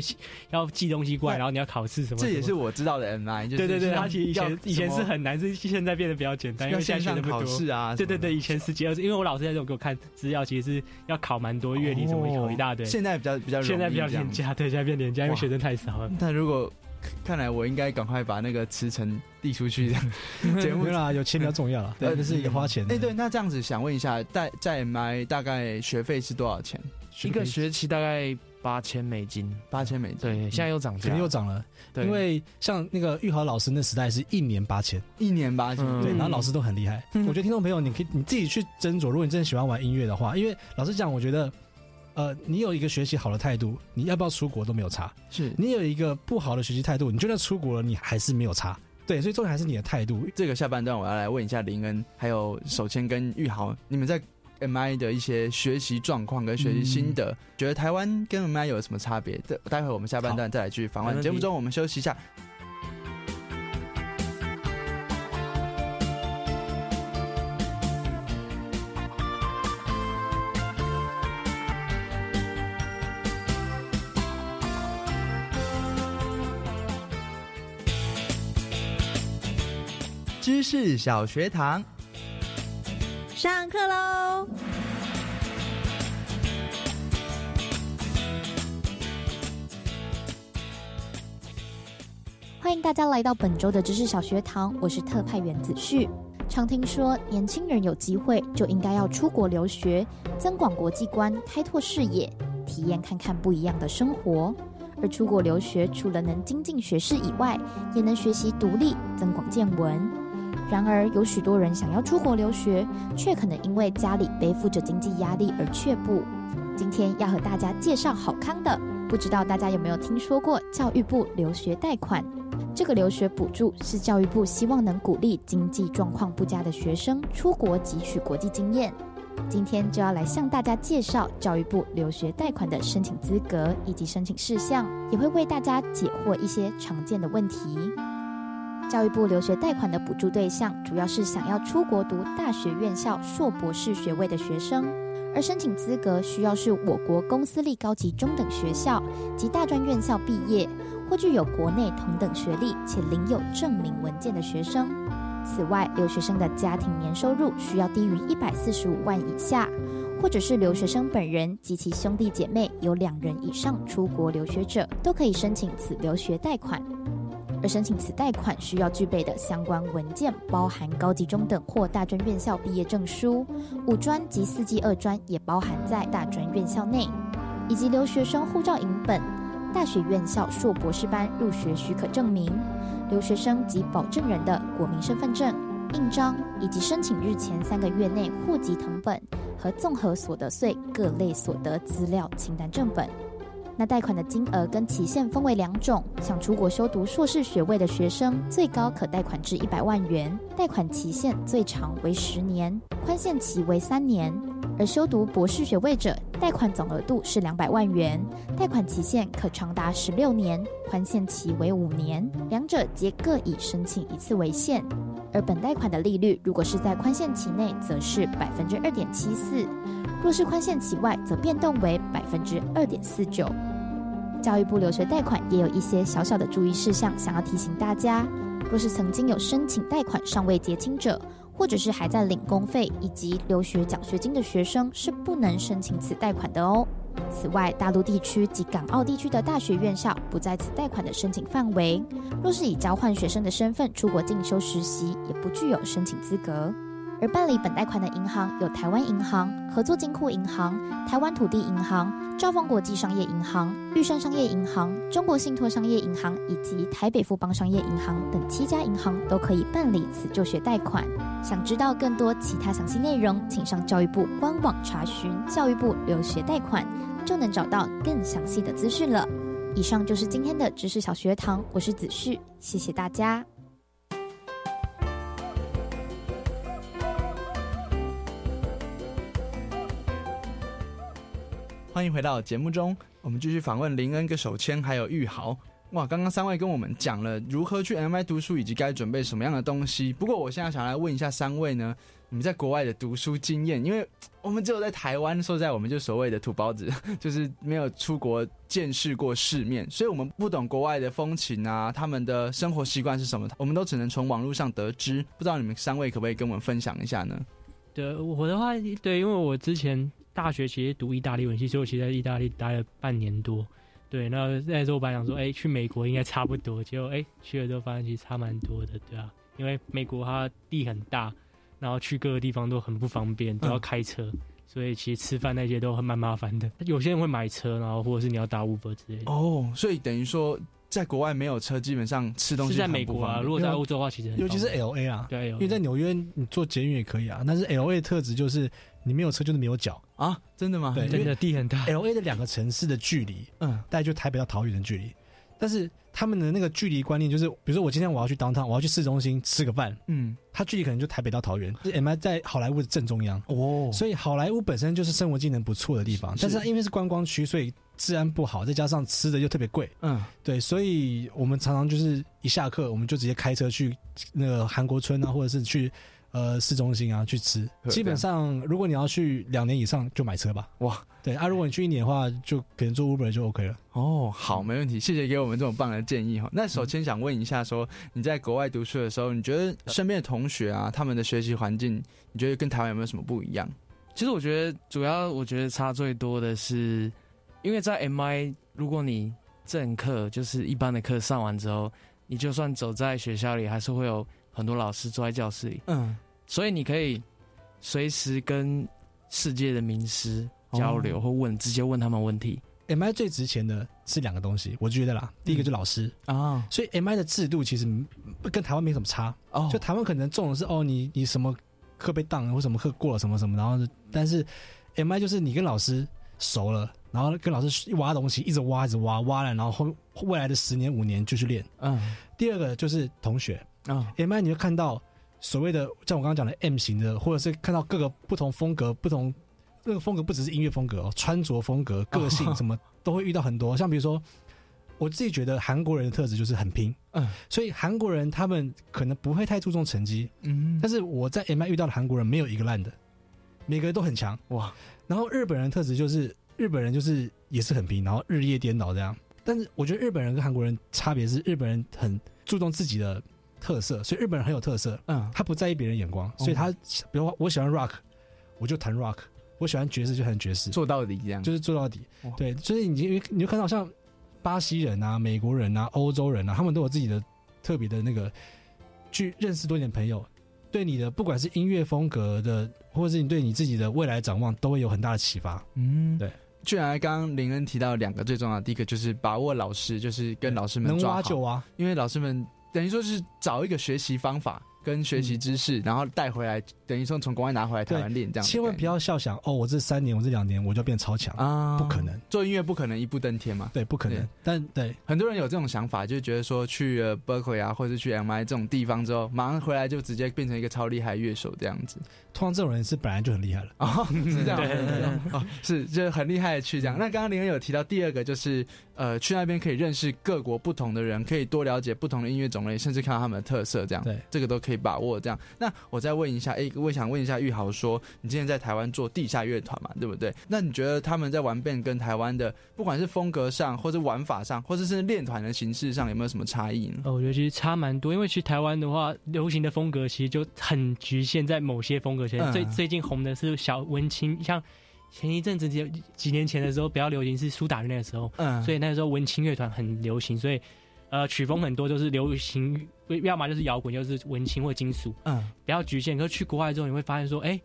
要寄东西过来，然后你要考试什么？
这也是我知道的 M I。
对对对，他其实以前以前是很难，是现在变得比较简单，因为现在学的
考试啊。
对对对，以前十几二十，因为我老师在这给我看资料，其实是要考蛮多乐理什么考一大堆。
现在比较比较
现在比较廉价，对，现在变廉价，因为学生太少了。
但如果看来我应该赶快把那个辞呈递出去，
节目啦，有钱比较重要了，对，这是也花钱。
哎，对，那这样子想问一下，在在 M I 大概学费是多少钱？
一个学期大概。八千美金，
八千美金，
对，现在又涨价，
肯定又涨了。对因为像那个玉豪老师那时代是一年八千，
一年八千，
对，然后老师都很厉害。我觉得听众朋友，你可以你自己去斟酌，如果你真的喜欢玩音乐的话，因为老实讲，我觉得，呃，你有一个学习好的态度，你要不要出国都没有差。
是
你有一个不好的学习态度，你就算出国了，你还是没有差。对，所以重点还是你的态度。
这个下半段我要来问一下林恩，还有手签跟玉豪，你们在。M I 的一些学习状况跟学习心得，觉得台湾跟 M I 有什么差别？待待会我们下半段再来继续访问。节目中我们休息一下。知识小学堂。
上课喽！欢迎大家来到本周的知识小学堂，我是特派员子旭。常听说年轻人有机会就应该要出国留学，增广国际观，开拓视野，体验看看不一样的生活。而出国留学除了能精进学识以外，也能学习独立、增广见闻。然而，有许多人想要出国留学，却可能因为家里背负着经济压力而却步。今天要和大家介绍好康的，不知道大家有没有听说过教育部留学贷款？这个留学补助是教育部希望能鼓励经济状况不佳的学生出国汲取国际经验。今天就要来向大家介绍教育部留学贷款的申请资格以及申请事项，也会为大家解惑一些常见的问题。教育部留学贷款的补助对象主要是想要出国读大学院校硕博士学位的学生，而申请资格需要是我国公私立高级中等学校及大专院校毕业，或具有国内同等学历且领有证明文件的学生。此外，留学生的家庭年收入需要低于一百四十五万以下，或者是留学生本人及其兄弟姐妹有两人以上出国留学者，都可以申请此留学贷款。而申请此贷款需要具备的相关文件，包含高级中等或大专院校毕业证书，五专及四技二专也包含在大专院校内，以及留学生护照影本、大学院校硕博士班入学许可证明。留学生及保证人的国民身份证、印章，以及申请日前三个月内户籍成本和综合所得税各类所得资料清单正本。那贷款的金额跟期限分为两种，想出国修读硕士学位的学生，最高可贷款至一百万元，贷款期限最长为十年，宽限期为三年；而修读博士学位者，贷款总额度是两百万元，贷款期限可长达十六年，宽限期为五年，两者皆各以申请一次为限。而本贷款的利率，如果是在宽限期内，则是百分之二点七四；若是宽限期外，则变动为百分之二点四九。教育部留学贷款也有一些小小的注意事项，想要提醒大家：若是曾经有申请贷款尚未结清者，或者是还在领公费以及留学奖学金的学生，是不能申请此贷款的哦。此外，大陆地区及港澳地区的大学院校不在此贷款的申请范围。若是以交换学生的身份出国进修实习，也不具有申请资格。而办理本贷款的银行有台湾银行、合作金库银行、台湾土地银行、兆丰国际商业银行、玉山商业银行、中国信托商业银行以及台北富邦商业银行等七家银行都可以办理此就学贷款。想知道更多其他详细内容，请上教育部官网查询“教育部留学贷款”，就能找到更详细的资讯了。以上就是今天的知识小学堂，我是子旭，谢谢大家。
欢迎回到节目中，我们继续访问林恩、跟手签还有玉豪。哇，刚刚三位跟我们讲了如何去 M I 读书，以及该准备什么样的东西。不过，我现在想来问一下三位呢，你们在国外的读书经验？因为我们只有在台湾，说在我们就所谓的土包子，就是没有出国见识过世面，所以我们不懂国外的风情啊，他们的生活习惯是什么，我们都只能从网络上得知。不知道你们三位可不可以跟我们分享一下呢？
对，我的话，对，因为我之前。大学其实读意大利文系，所以我其实在意大利待了半年多。对，那那时候我本来想说，哎，去美国应该差不多，结果哎去了之后发现其实差蛮多的，对啊，因为美国它地很大，然后去各个地方都很不方便，都要开车，所以其实吃饭那些都很蛮麻烦的。有些人会买车，然后或者是你要打 Uber 之类的。
哦，所以等于说。在国外没有车，基本上吃东西
是在美国啊。如果在欧洲的话，其实
尤其是 L A 啊，
对，
因为在纽约你坐捷运也可以啊。但是 L A 特质就是你没有车就是没有脚
啊，真的吗？
对，
真的地很大。
L A 的两个城市的距离，嗯，大概就台北到桃园的距离。但是他们的那个距离观念就是，比如说我今天我要去当趟，我要去市中心吃个饭，嗯，它距离可能就台北到桃园。M I 在好莱坞的正中央哦，所以好莱坞本身就是生活技能不错的地方，但是因为是观光区，所以。治安不好，再加上吃的又特别贵，嗯，对，所以我们常常就是一下课，我们就直接开车去那个韩国村啊，或者是去呃市中心啊去吃。基本上，如果你要去两年以上，就买车吧。哇，对啊，如果你去一年的话，就可能做 Uber 就 OK 了。
哦，好，没问题，谢谢给我们这种棒的建议哈。那首先想问一下，说你在国外读书的时候，你觉得身边的同学啊，他们的学习环境，你觉得跟台湾有没有什么不一样？
其实我觉得，主要我觉得差最多的是。因为在 MI，如果你正课就是一般的课上完之后，你就算走在学校里，还是会有很多老师坐在教室里。嗯，所以你可以随时跟世界的名师交流，或问直接问他们问题。
MI 最值钱的是两个东西，我觉得啦，第一个就是老师。
啊，
所以 MI 的制度其实跟台湾没什么差。哦，就台湾可能重的是哦，你你什么课被当或什么课过了什么什么，然后但是 MI 就是你跟老师熟了，然后跟老师挖东西，一直挖一直挖挖了，然后后未来的十年五年就去练。嗯，第二个就是同学啊，MI 你会看到所谓的像我刚刚讲的 M 型的，或者是看到各个不同风格不同。那个风格不只是音乐风格哦，穿着风格、个性什么都会遇到很多。像比如说，我自己觉得韩国人的特质就是很拼，嗯，所以韩国人他们可能不会太注重成绩，嗯，但是我在 MI 遇到的韩国人没有一个烂的，每个人都很强哇。然后日本人特质就是日本人就是也是很拼，然后日夜颠倒这样。但是我觉得日本人跟韩国人差别是日本人很注重自己的特色，所以日本人很有特色，嗯，他不在意别人眼光，所以他比如说我喜欢 rock，我就弹 rock。我喜欢爵士，就弹爵士，
做到底这样，
就是做到底。对，所以你你就看到像巴西人啊、美国人啊、欧洲人啊，他们都有自己的特别的那个，去认识多点朋友，对你的不管是音乐风格的，或者是你对你自己的未来展望，都会有很大的启发。嗯，对。
居然刚刚林恩提到两个最重要的，第一个就是把握老师，就是跟老师们
能挖就挖，
因为老师们等于说是找一个学习方法。跟学习知识，然后带回来，等于说从国外拿回来台湾练这样。
千万不要笑想哦，我这三年，我这两年我就变超强啊！不可能，
做音乐不可能一步登天嘛。
对，不可能。但对
很多人有这种想法，就觉得说去了 Berkeley 啊，或者去 MI 这种地方之后，马上回来就直接变成一个超厉害乐手这样子。
通常这种人是本来就很厉害了
啊，是这样。哦，是就是很厉害的去这样。那刚刚林恩有提到第二个，就是呃，去那边可以认识各国不同的人，可以多了解不同的音乐种类，甚至看到他们的特色这样。
对，
这个都可以把握这样。那我再问一下，哎，我想问一下玉豪，说你今天在台湾做地下乐团嘛，对不对？那你觉得他们在玩变跟台湾的，不管是风格上，或者玩法上，或者是练团的形式上，有没有什么差异呢？
哦，我觉得其实差蛮多，因为其实台湾的话，流行的风格其实就很局限在某些风格。其实最最近红的是小文青，像前一阵子几几年前的时候比较流行是苏打绿那个时候，嗯，所以那个时候文青乐团很流行，所以呃曲风很多就是流行。要么就是摇滚，就是文青或金属，嗯，比较局限。可是去国外之后，你会发现说，哎，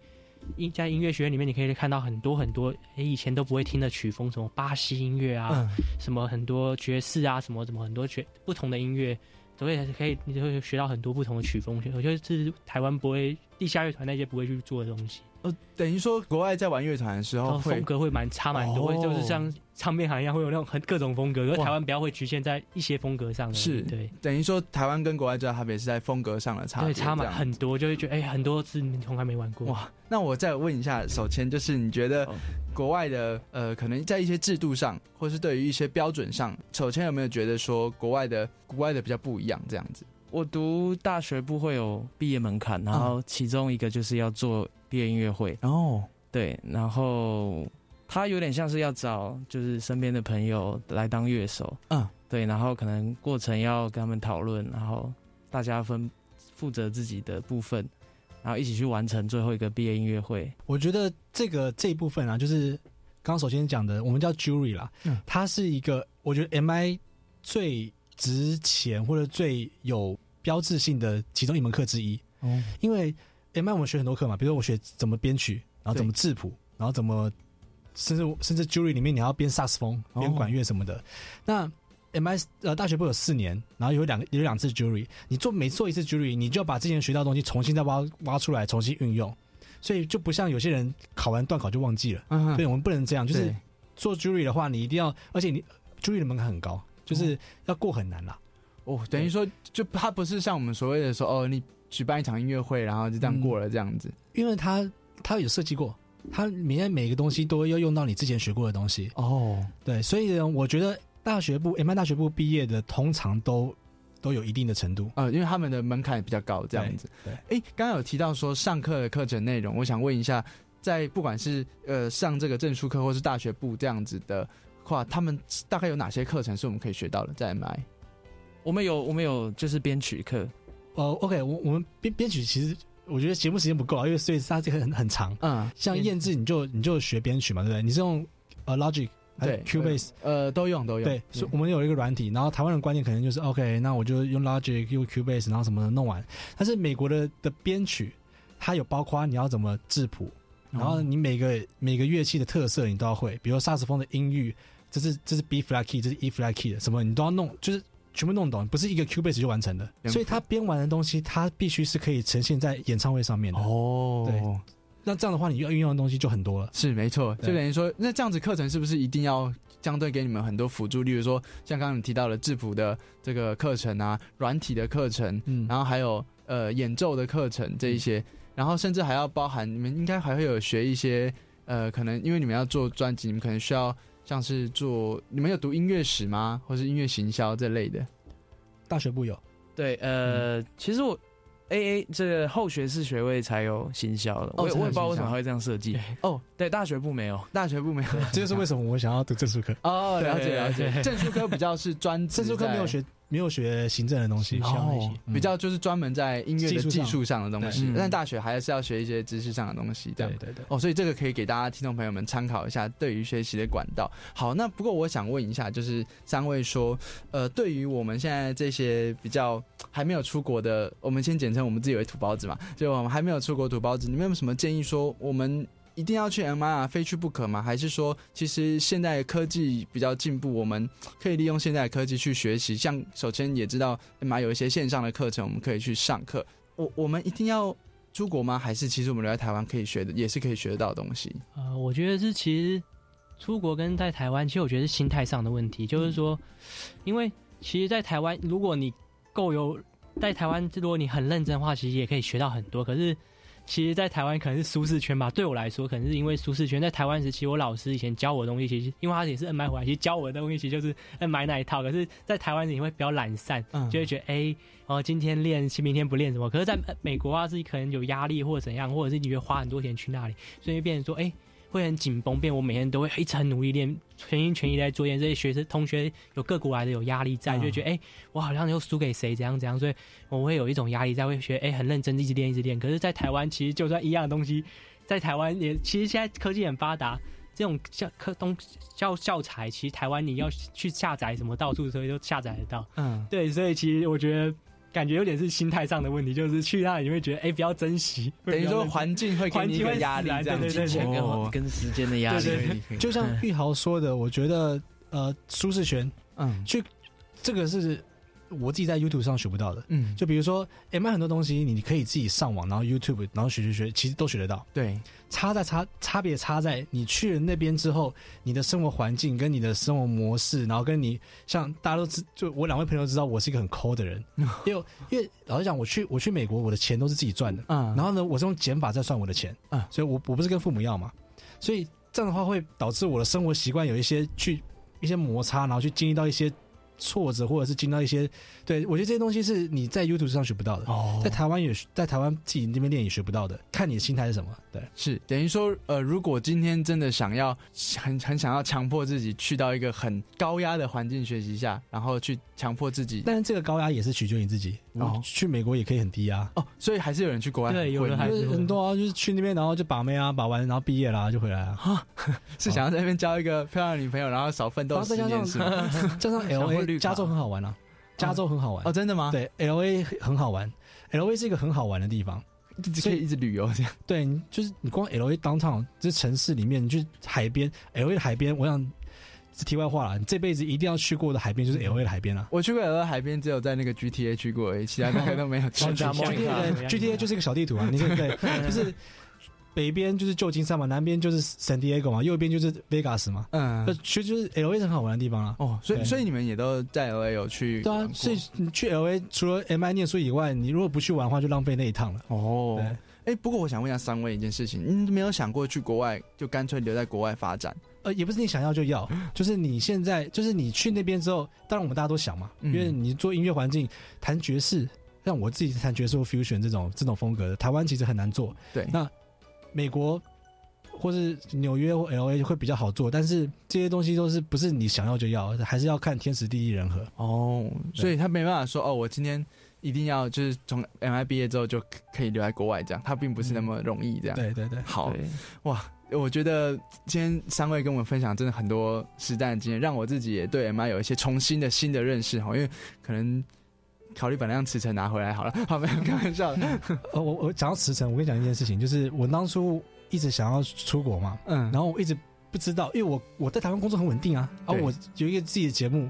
音在音乐学院里面，你可以看到很多很多，哎，以前都不会听的曲风，什么巴西音乐啊，什么很多爵士啊，什么什么很多绝不同的音乐，都会可以，你就会学到很多不同的曲风。我觉得这是台湾不会地下乐团那些不会去做的东西。
呃，等于说国外在玩乐团的时候，
风格会蛮差蛮多，就是像唱片行一样，会有那种很各种风格。而台湾比较会局限在一些风格上。
是，
对。
等于说台湾跟国外最大差别是在风格上的差对，
差蛮很多，就会觉得哎，很多次你从来没玩过。
哇，那我再问一下，首先就是你觉得国外的呃，可能在一些制度上，或是对于一些标准上，首先有没有觉得说国外的国外的比较不一样这样子？
我读大学部会有毕业门槛，然后其中一个就是要做毕业音乐会。哦。对，然后他有点像是要找就是身边的朋友来当乐手，嗯，对，然后可能过程要跟他们讨论，然后大家分负责自己的部分，然后一起去完成最后一个毕业音乐会。
我觉得这个这一部分啊，就是刚刚首先讲的，我们叫 jury 啦，嗯，它是一个我觉得 MI 最值钱或者最有标志性的其中一门课之一。哦，因为 MI 我们学很多课嘛，比如说我学怎么编曲。然后怎么质谱，然后怎么，甚至甚至 jury 里面你要编萨斯风、编管乐什么的。那 MI 呃大学部有四年，然后有两个有两次 jury，你做每做一次 jury，你就要把之前学到的东西重新再挖挖出来，重新运用。所以就不像有些人考完段考就忘记了。嗯，所以我们不能这样，就是做 jury 的话，你一定要，而且你 jury 的门槛很高，就是要过很难啦。
哦，等于说就他不是像我们所谓的说哦，你举办一场音乐会，然后就这样过了这样子，
因为他。他有设计过，他里面每个东西都要用到你之前学过的东西哦。对，所以呢，我觉得大学部 M I 大学部毕业的通常都都有一定的程度
啊，因为他们的门槛比较高，这样子。
对，
哎，刚刚有提到说上课的课程内容，我想问一下，在不管是呃上这个证书课或是大学部这样子的话，他们大概有哪些课程是我们可以学到的？在 I，
我们有我们有就是编曲课。
哦，OK，我我们编编曲其实。我觉得节目时间不够啊，因为所以它这个很很长。嗯，像燕志，你就你就学编曲嘛，对不对？你是用呃 Logic 还是 Cubase？
呃，都用都用。
对，所以我们有一个软体，然后台湾的观念可能就是 OK，那我就用 Logic 用 Cubase，然后什么的弄完。但是美国的的编曲，它有包括你要怎么质谱，然后你每个每个乐器的特色你都要会，比如萨斯风的音域这是这是 B flat key，这是 E flat key 的，什么你都要弄，就是全部弄懂，不是一个 Q base 就完成的。所以他编完的东西，他必须是可以呈现在演唱会上面的。
哦，
对。那这样的话，你要运用的东西就很多了。
是没错，就等于说，那这样子课程是不是一定要相对给你们很多辅助？例如说，像刚刚你提到的质谱的这个课程啊，软体的课程，嗯，然后还有呃演奏的课程这一些，然后甚至还要包含你们应该还会有学一些呃，可能因为你们要做专辑，你们可能需要像是做你们有读音乐史吗，或是音乐行销这类的？
大学部有。
对，呃，其实我。A A 这个后学士学位才有行销的，我我也不知道为什么会这样设计。哦，对，大学部没有，
大学部没有，
这就是为什么我想要读证书科。
哦，了解了解，证书科比较是专，
证书科没有学。没有学行政的东西，哦，
比较就是专门在音乐的技术上的东西。但大学还是要学一些知识上的东西，
对对对。
哦，所以这个可以给大家听众朋友们参考一下，对于学习的管道。好，那不过我想问一下，就是三位说，呃，对于我们现在这些比较还没有出国的，我们先简称我们自己为土包子嘛，就我们还没有出国土包子，你们有什么建议说我们？一定要去 MIR 非去不可吗？还是说，其实现在科技比较进步，我们可以利用现在的科技去学习？像首先也知道 MIR 有一些线上的课程，我们可以去上课。我我们一定要出国吗？还是其实我们留在台湾可以学的，也是可以学得到的东西？
呃，我觉得是其实出国跟在台湾，其实我觉得是心态上的问题。就是说，因为其实，在台湾，如果你够有在台湾，如果你很认真的话，其实也可以学到很多。可是其实，在台湾可能是舒适圈吧。对我来说，可能是因为舒适圈。在台湾时期，我老师以前教我的东西，其实因为他也是 N 买回来，其实教我的东西其实就是 N 买那一套。可是，在台湾你会比较懒散，就会觉得哎，哦，今天练，明天不练什么。可是，在美国啊，是可能有压力或者怎样，或者是你会花很多钱去那里，所以变成说，哎。会很紧绷，变我每天都会一直很努力练，全心全意在做。研。这些学生同学有各国来的有压力在，就觉得哎，我好像又输给谁，怎样怎样，所以我会有一种压力在，会学哎，很认真，一直练，一直练。可是，在台湾，其实就算一样的东西，在台湾也其实现在科技很发达，这种教科东教教材，其实台湾你要去下载什么，到处所以都下载得到。嗯，对，所以其实我觉得。感觉有点是心态上的问题，就是去那里会觉得，哎，比较珍惜。
等于说环境会给你一个压力，这样
金钱跟跟时间的压力。
就像玉豪说的，我觉得呃，舒适圈，嗯，去这个是。我自己在 YouTube 上学不到的，嗯，就比如说，M I 很多东西，你可以自己上网，然后 YouTube，然后学学学，其实都学得到。
对，
差在差差别差在你去了那边之后，你的生活环境跟你的生活模式，然后跟你像大家都知，就我两位朋友知道我是一个很抠的人，因为因为老实讲，我去我去美国，我的钱都是自己赚的，嗯，然后呢，我是用减法在算我的钱，嗯，所以我我不是跟父母要嘛，所以这样的话会导致我的生活习惯有一些去一些摩擦，然后去经历到一些。挫折，或者是经到一些，对我觉得这些东西是你在 YouTube 上学不到的，哦在台湾也在台湾自己那边练也学不到的，看你的心态是什么。对，
是等于说，呃，如果今天真的想要很很想要强迫自己去到一个很高压的环境学习下，然后去强迫自己，
但是这个高压也是取决于你自己。哦，去美国也可以很低压
哦，所以还是有人去国外，
对，有人还是
很多啊，就是去那边，然后就把妹啊，把完，然后毕业啦，就回来啊，
是想要在那边交一个漂亮女朋友，然后少奋斗十年是吗？
加上 L A，加州很好玩啊，加州很好玩
哦，真的吗？
对，L A 很好玩，L A 是一个很好玩的地方，
可以一直旅游这样。
对，就是你光 L A downtown 这城市里面，你去海边，L A 的海边，我想。是题外话了，你这辈子一定要去过的海边就是 L A 的海边了。
我去过 L A 海边，只有在那个 G T A 去过，其他大概都没有去。G
T A 就是一个小地图啊，你对对，就是北边就是旧金山嘛，南边就是 San Diego 嘛，右边就是 Vegas 嘛。嗯，其实就是 L A 是很好玩的地方啦。
哦，所以所以你们也都在 L A 有去？
对啊，所以你去 L A 除了 M I 念书以外，你如果不去玩的话，就浪费那一趟了。哦，
哎，不过我想问一下三位一件事情，你没有想过去国外，就干脆留在国外发展？
呃，也不是你想要就要，就是你现在，就是你去那边之后，当然我们大家都想嘛，因为你做音乐环境，弹爵士，像我自己弹爵士或 fusion 这种这种风格的，台湾其实很难做。
对，
那美国或是纽约或 L A 会比较好做，但是这些东西都是不是你想要就要，还是要看天时地利人和。
哦，所以他没办法说哦，我今天一定要就是从 M I 毕业之后就可以留在国外这样，他并不是那么容易这样。
对对对，
好哇。我觉得今天三位跟我们分享真的很多实战的经验，让我自己也对 M I 有一些重新的新的认识哈。因为可能考虑把那辆驰骋拿回来好了，好没有开玩笑。
呃，我我讲到驰骋，我跟你讲一件事情，就是我当初一直想要出国嘛，嗯，然后我一直不知道，因为我我在台湾工作很稳定啊，啊，我有一个自己的节目，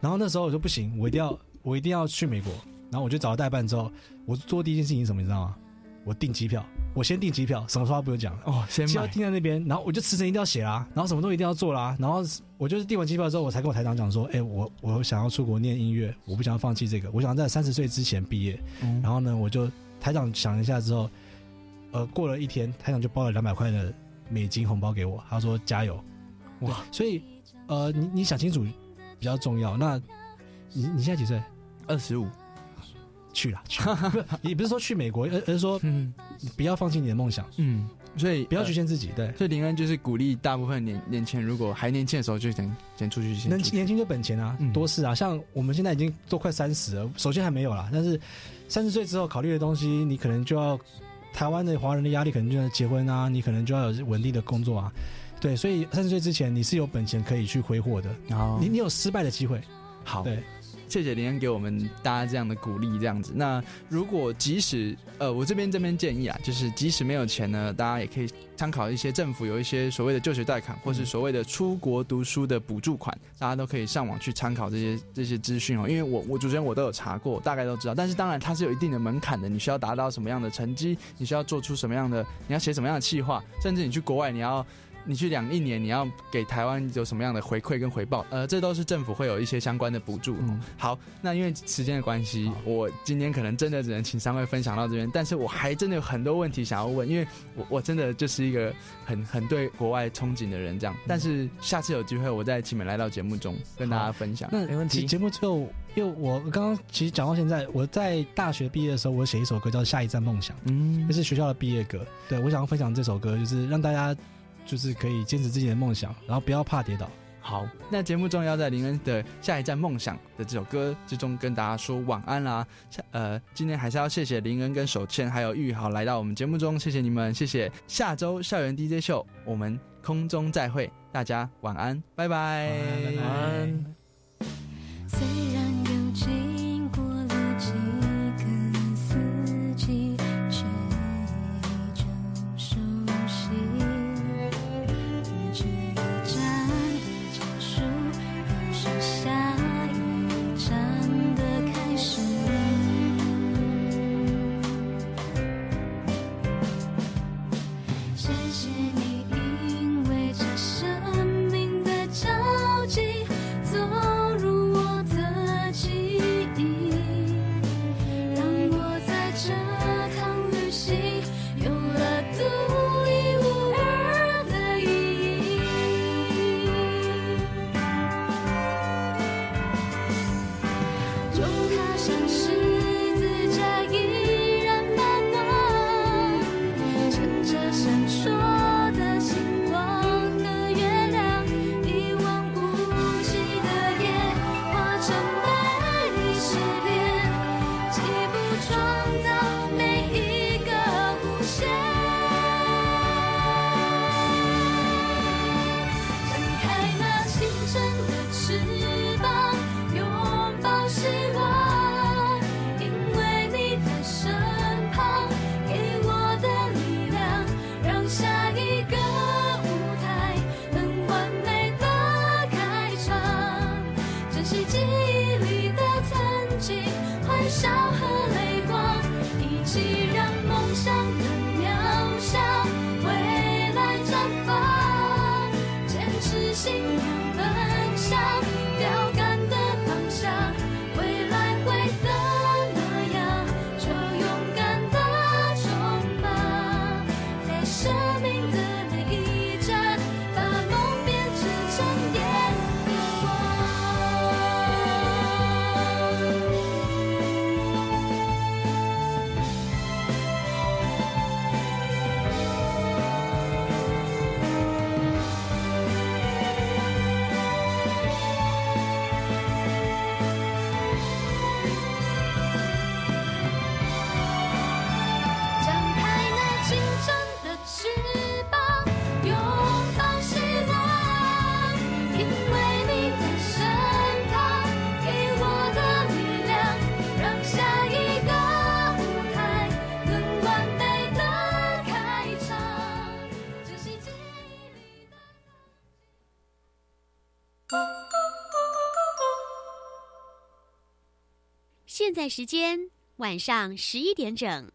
然后那时候我就不行，我一定要 我一定要去美国，然后我就找了代办之后，我做第一件事情是什么，你知道吗？我订机票，我先订机票，什么话不用讲了。
哦，先
机票订在那边，然后我就辞呈一定要写啦，然后什么都一定要做啦，然后我就是订完机票之后，我才跟我台长讲说，哎，我我想要出国念音乐，我不想要放弃这个，我想在三十岁之前毕业，然后呢，我就台长想一下之后，呃，过了一天，台长就包了两百块的美金红包给我，他说加油，哇，所以呃，你你想清楚比较重要，那你你现在几岁？
二十五。
去了，去 也不是说去美国，而而是说，嗯，不要放弃你的梦想，
嗯，所以
不要局限自己，对。
所以林恩就是鼓励大部分年年轻人，如果还年轻的时候就先先出去先。
年年轻就本钱啊，多事啊。像我们现在已经都快三十了，首先还没有啦，但是三十岁之后考虑的东西，你可能就要台湾的华人的压力，可能就要结婚啊，你可能就要有稳定的工作啊，对。所以三十岁之前你是有本钱可以去挥霍的，然后你你有失败的机会，
好，
对。
谢谢林恩给我们大家这样的鼓励，这样子。那如果即使呃，我这边这边建议啊，就是即使没有钱呢，大家也可以参考一些政府有一些所谓的就学贷款，或是所谓的出国读书的补助款，大家都可以上网去参考这些这些资讯哦。因为我我主持人我都有查过，大概都知道。但是当然它是有一定的门槛的，你需要达到什么样的成绩，你需要做出什么样的，你要写什么样的计划，甚至你去国外你要。你去两一年，你要给台湾有什么样的回馈跟回报？呃，这都是政府会有一些相关的补助。好，那因为时间的关系，我今天可能真的只能请三位分享到这边。但是我还真的有很多问题想要问，因为我我真的就是一个很很对国外憧憬的人，这样。但是下次有机会，我再请你们来到节目中跟大家分享。
那
没问题。
节目最后，因为我刚刚其实讲到现在，我在大学毕业的时候，我写一首歌叫《下一站梦想》，嗯，这是学校的毕业歌。对我想要分享这首歌，就是让大家。就是可以坚持自己的梦想，然后不要怕跌倒。
好，那节目中要在林恩的下一站梦想的这首歌之中跟大家说晚安啦。呃，今天还是要谢谢林恩跟手倩还有玉豪来到我们节目中，谢谢你们，谢谢。下周校园 DJ 秀，我们空中再会，大家晚安，拜拜，
晚安。
是。
时间晚上十一点整。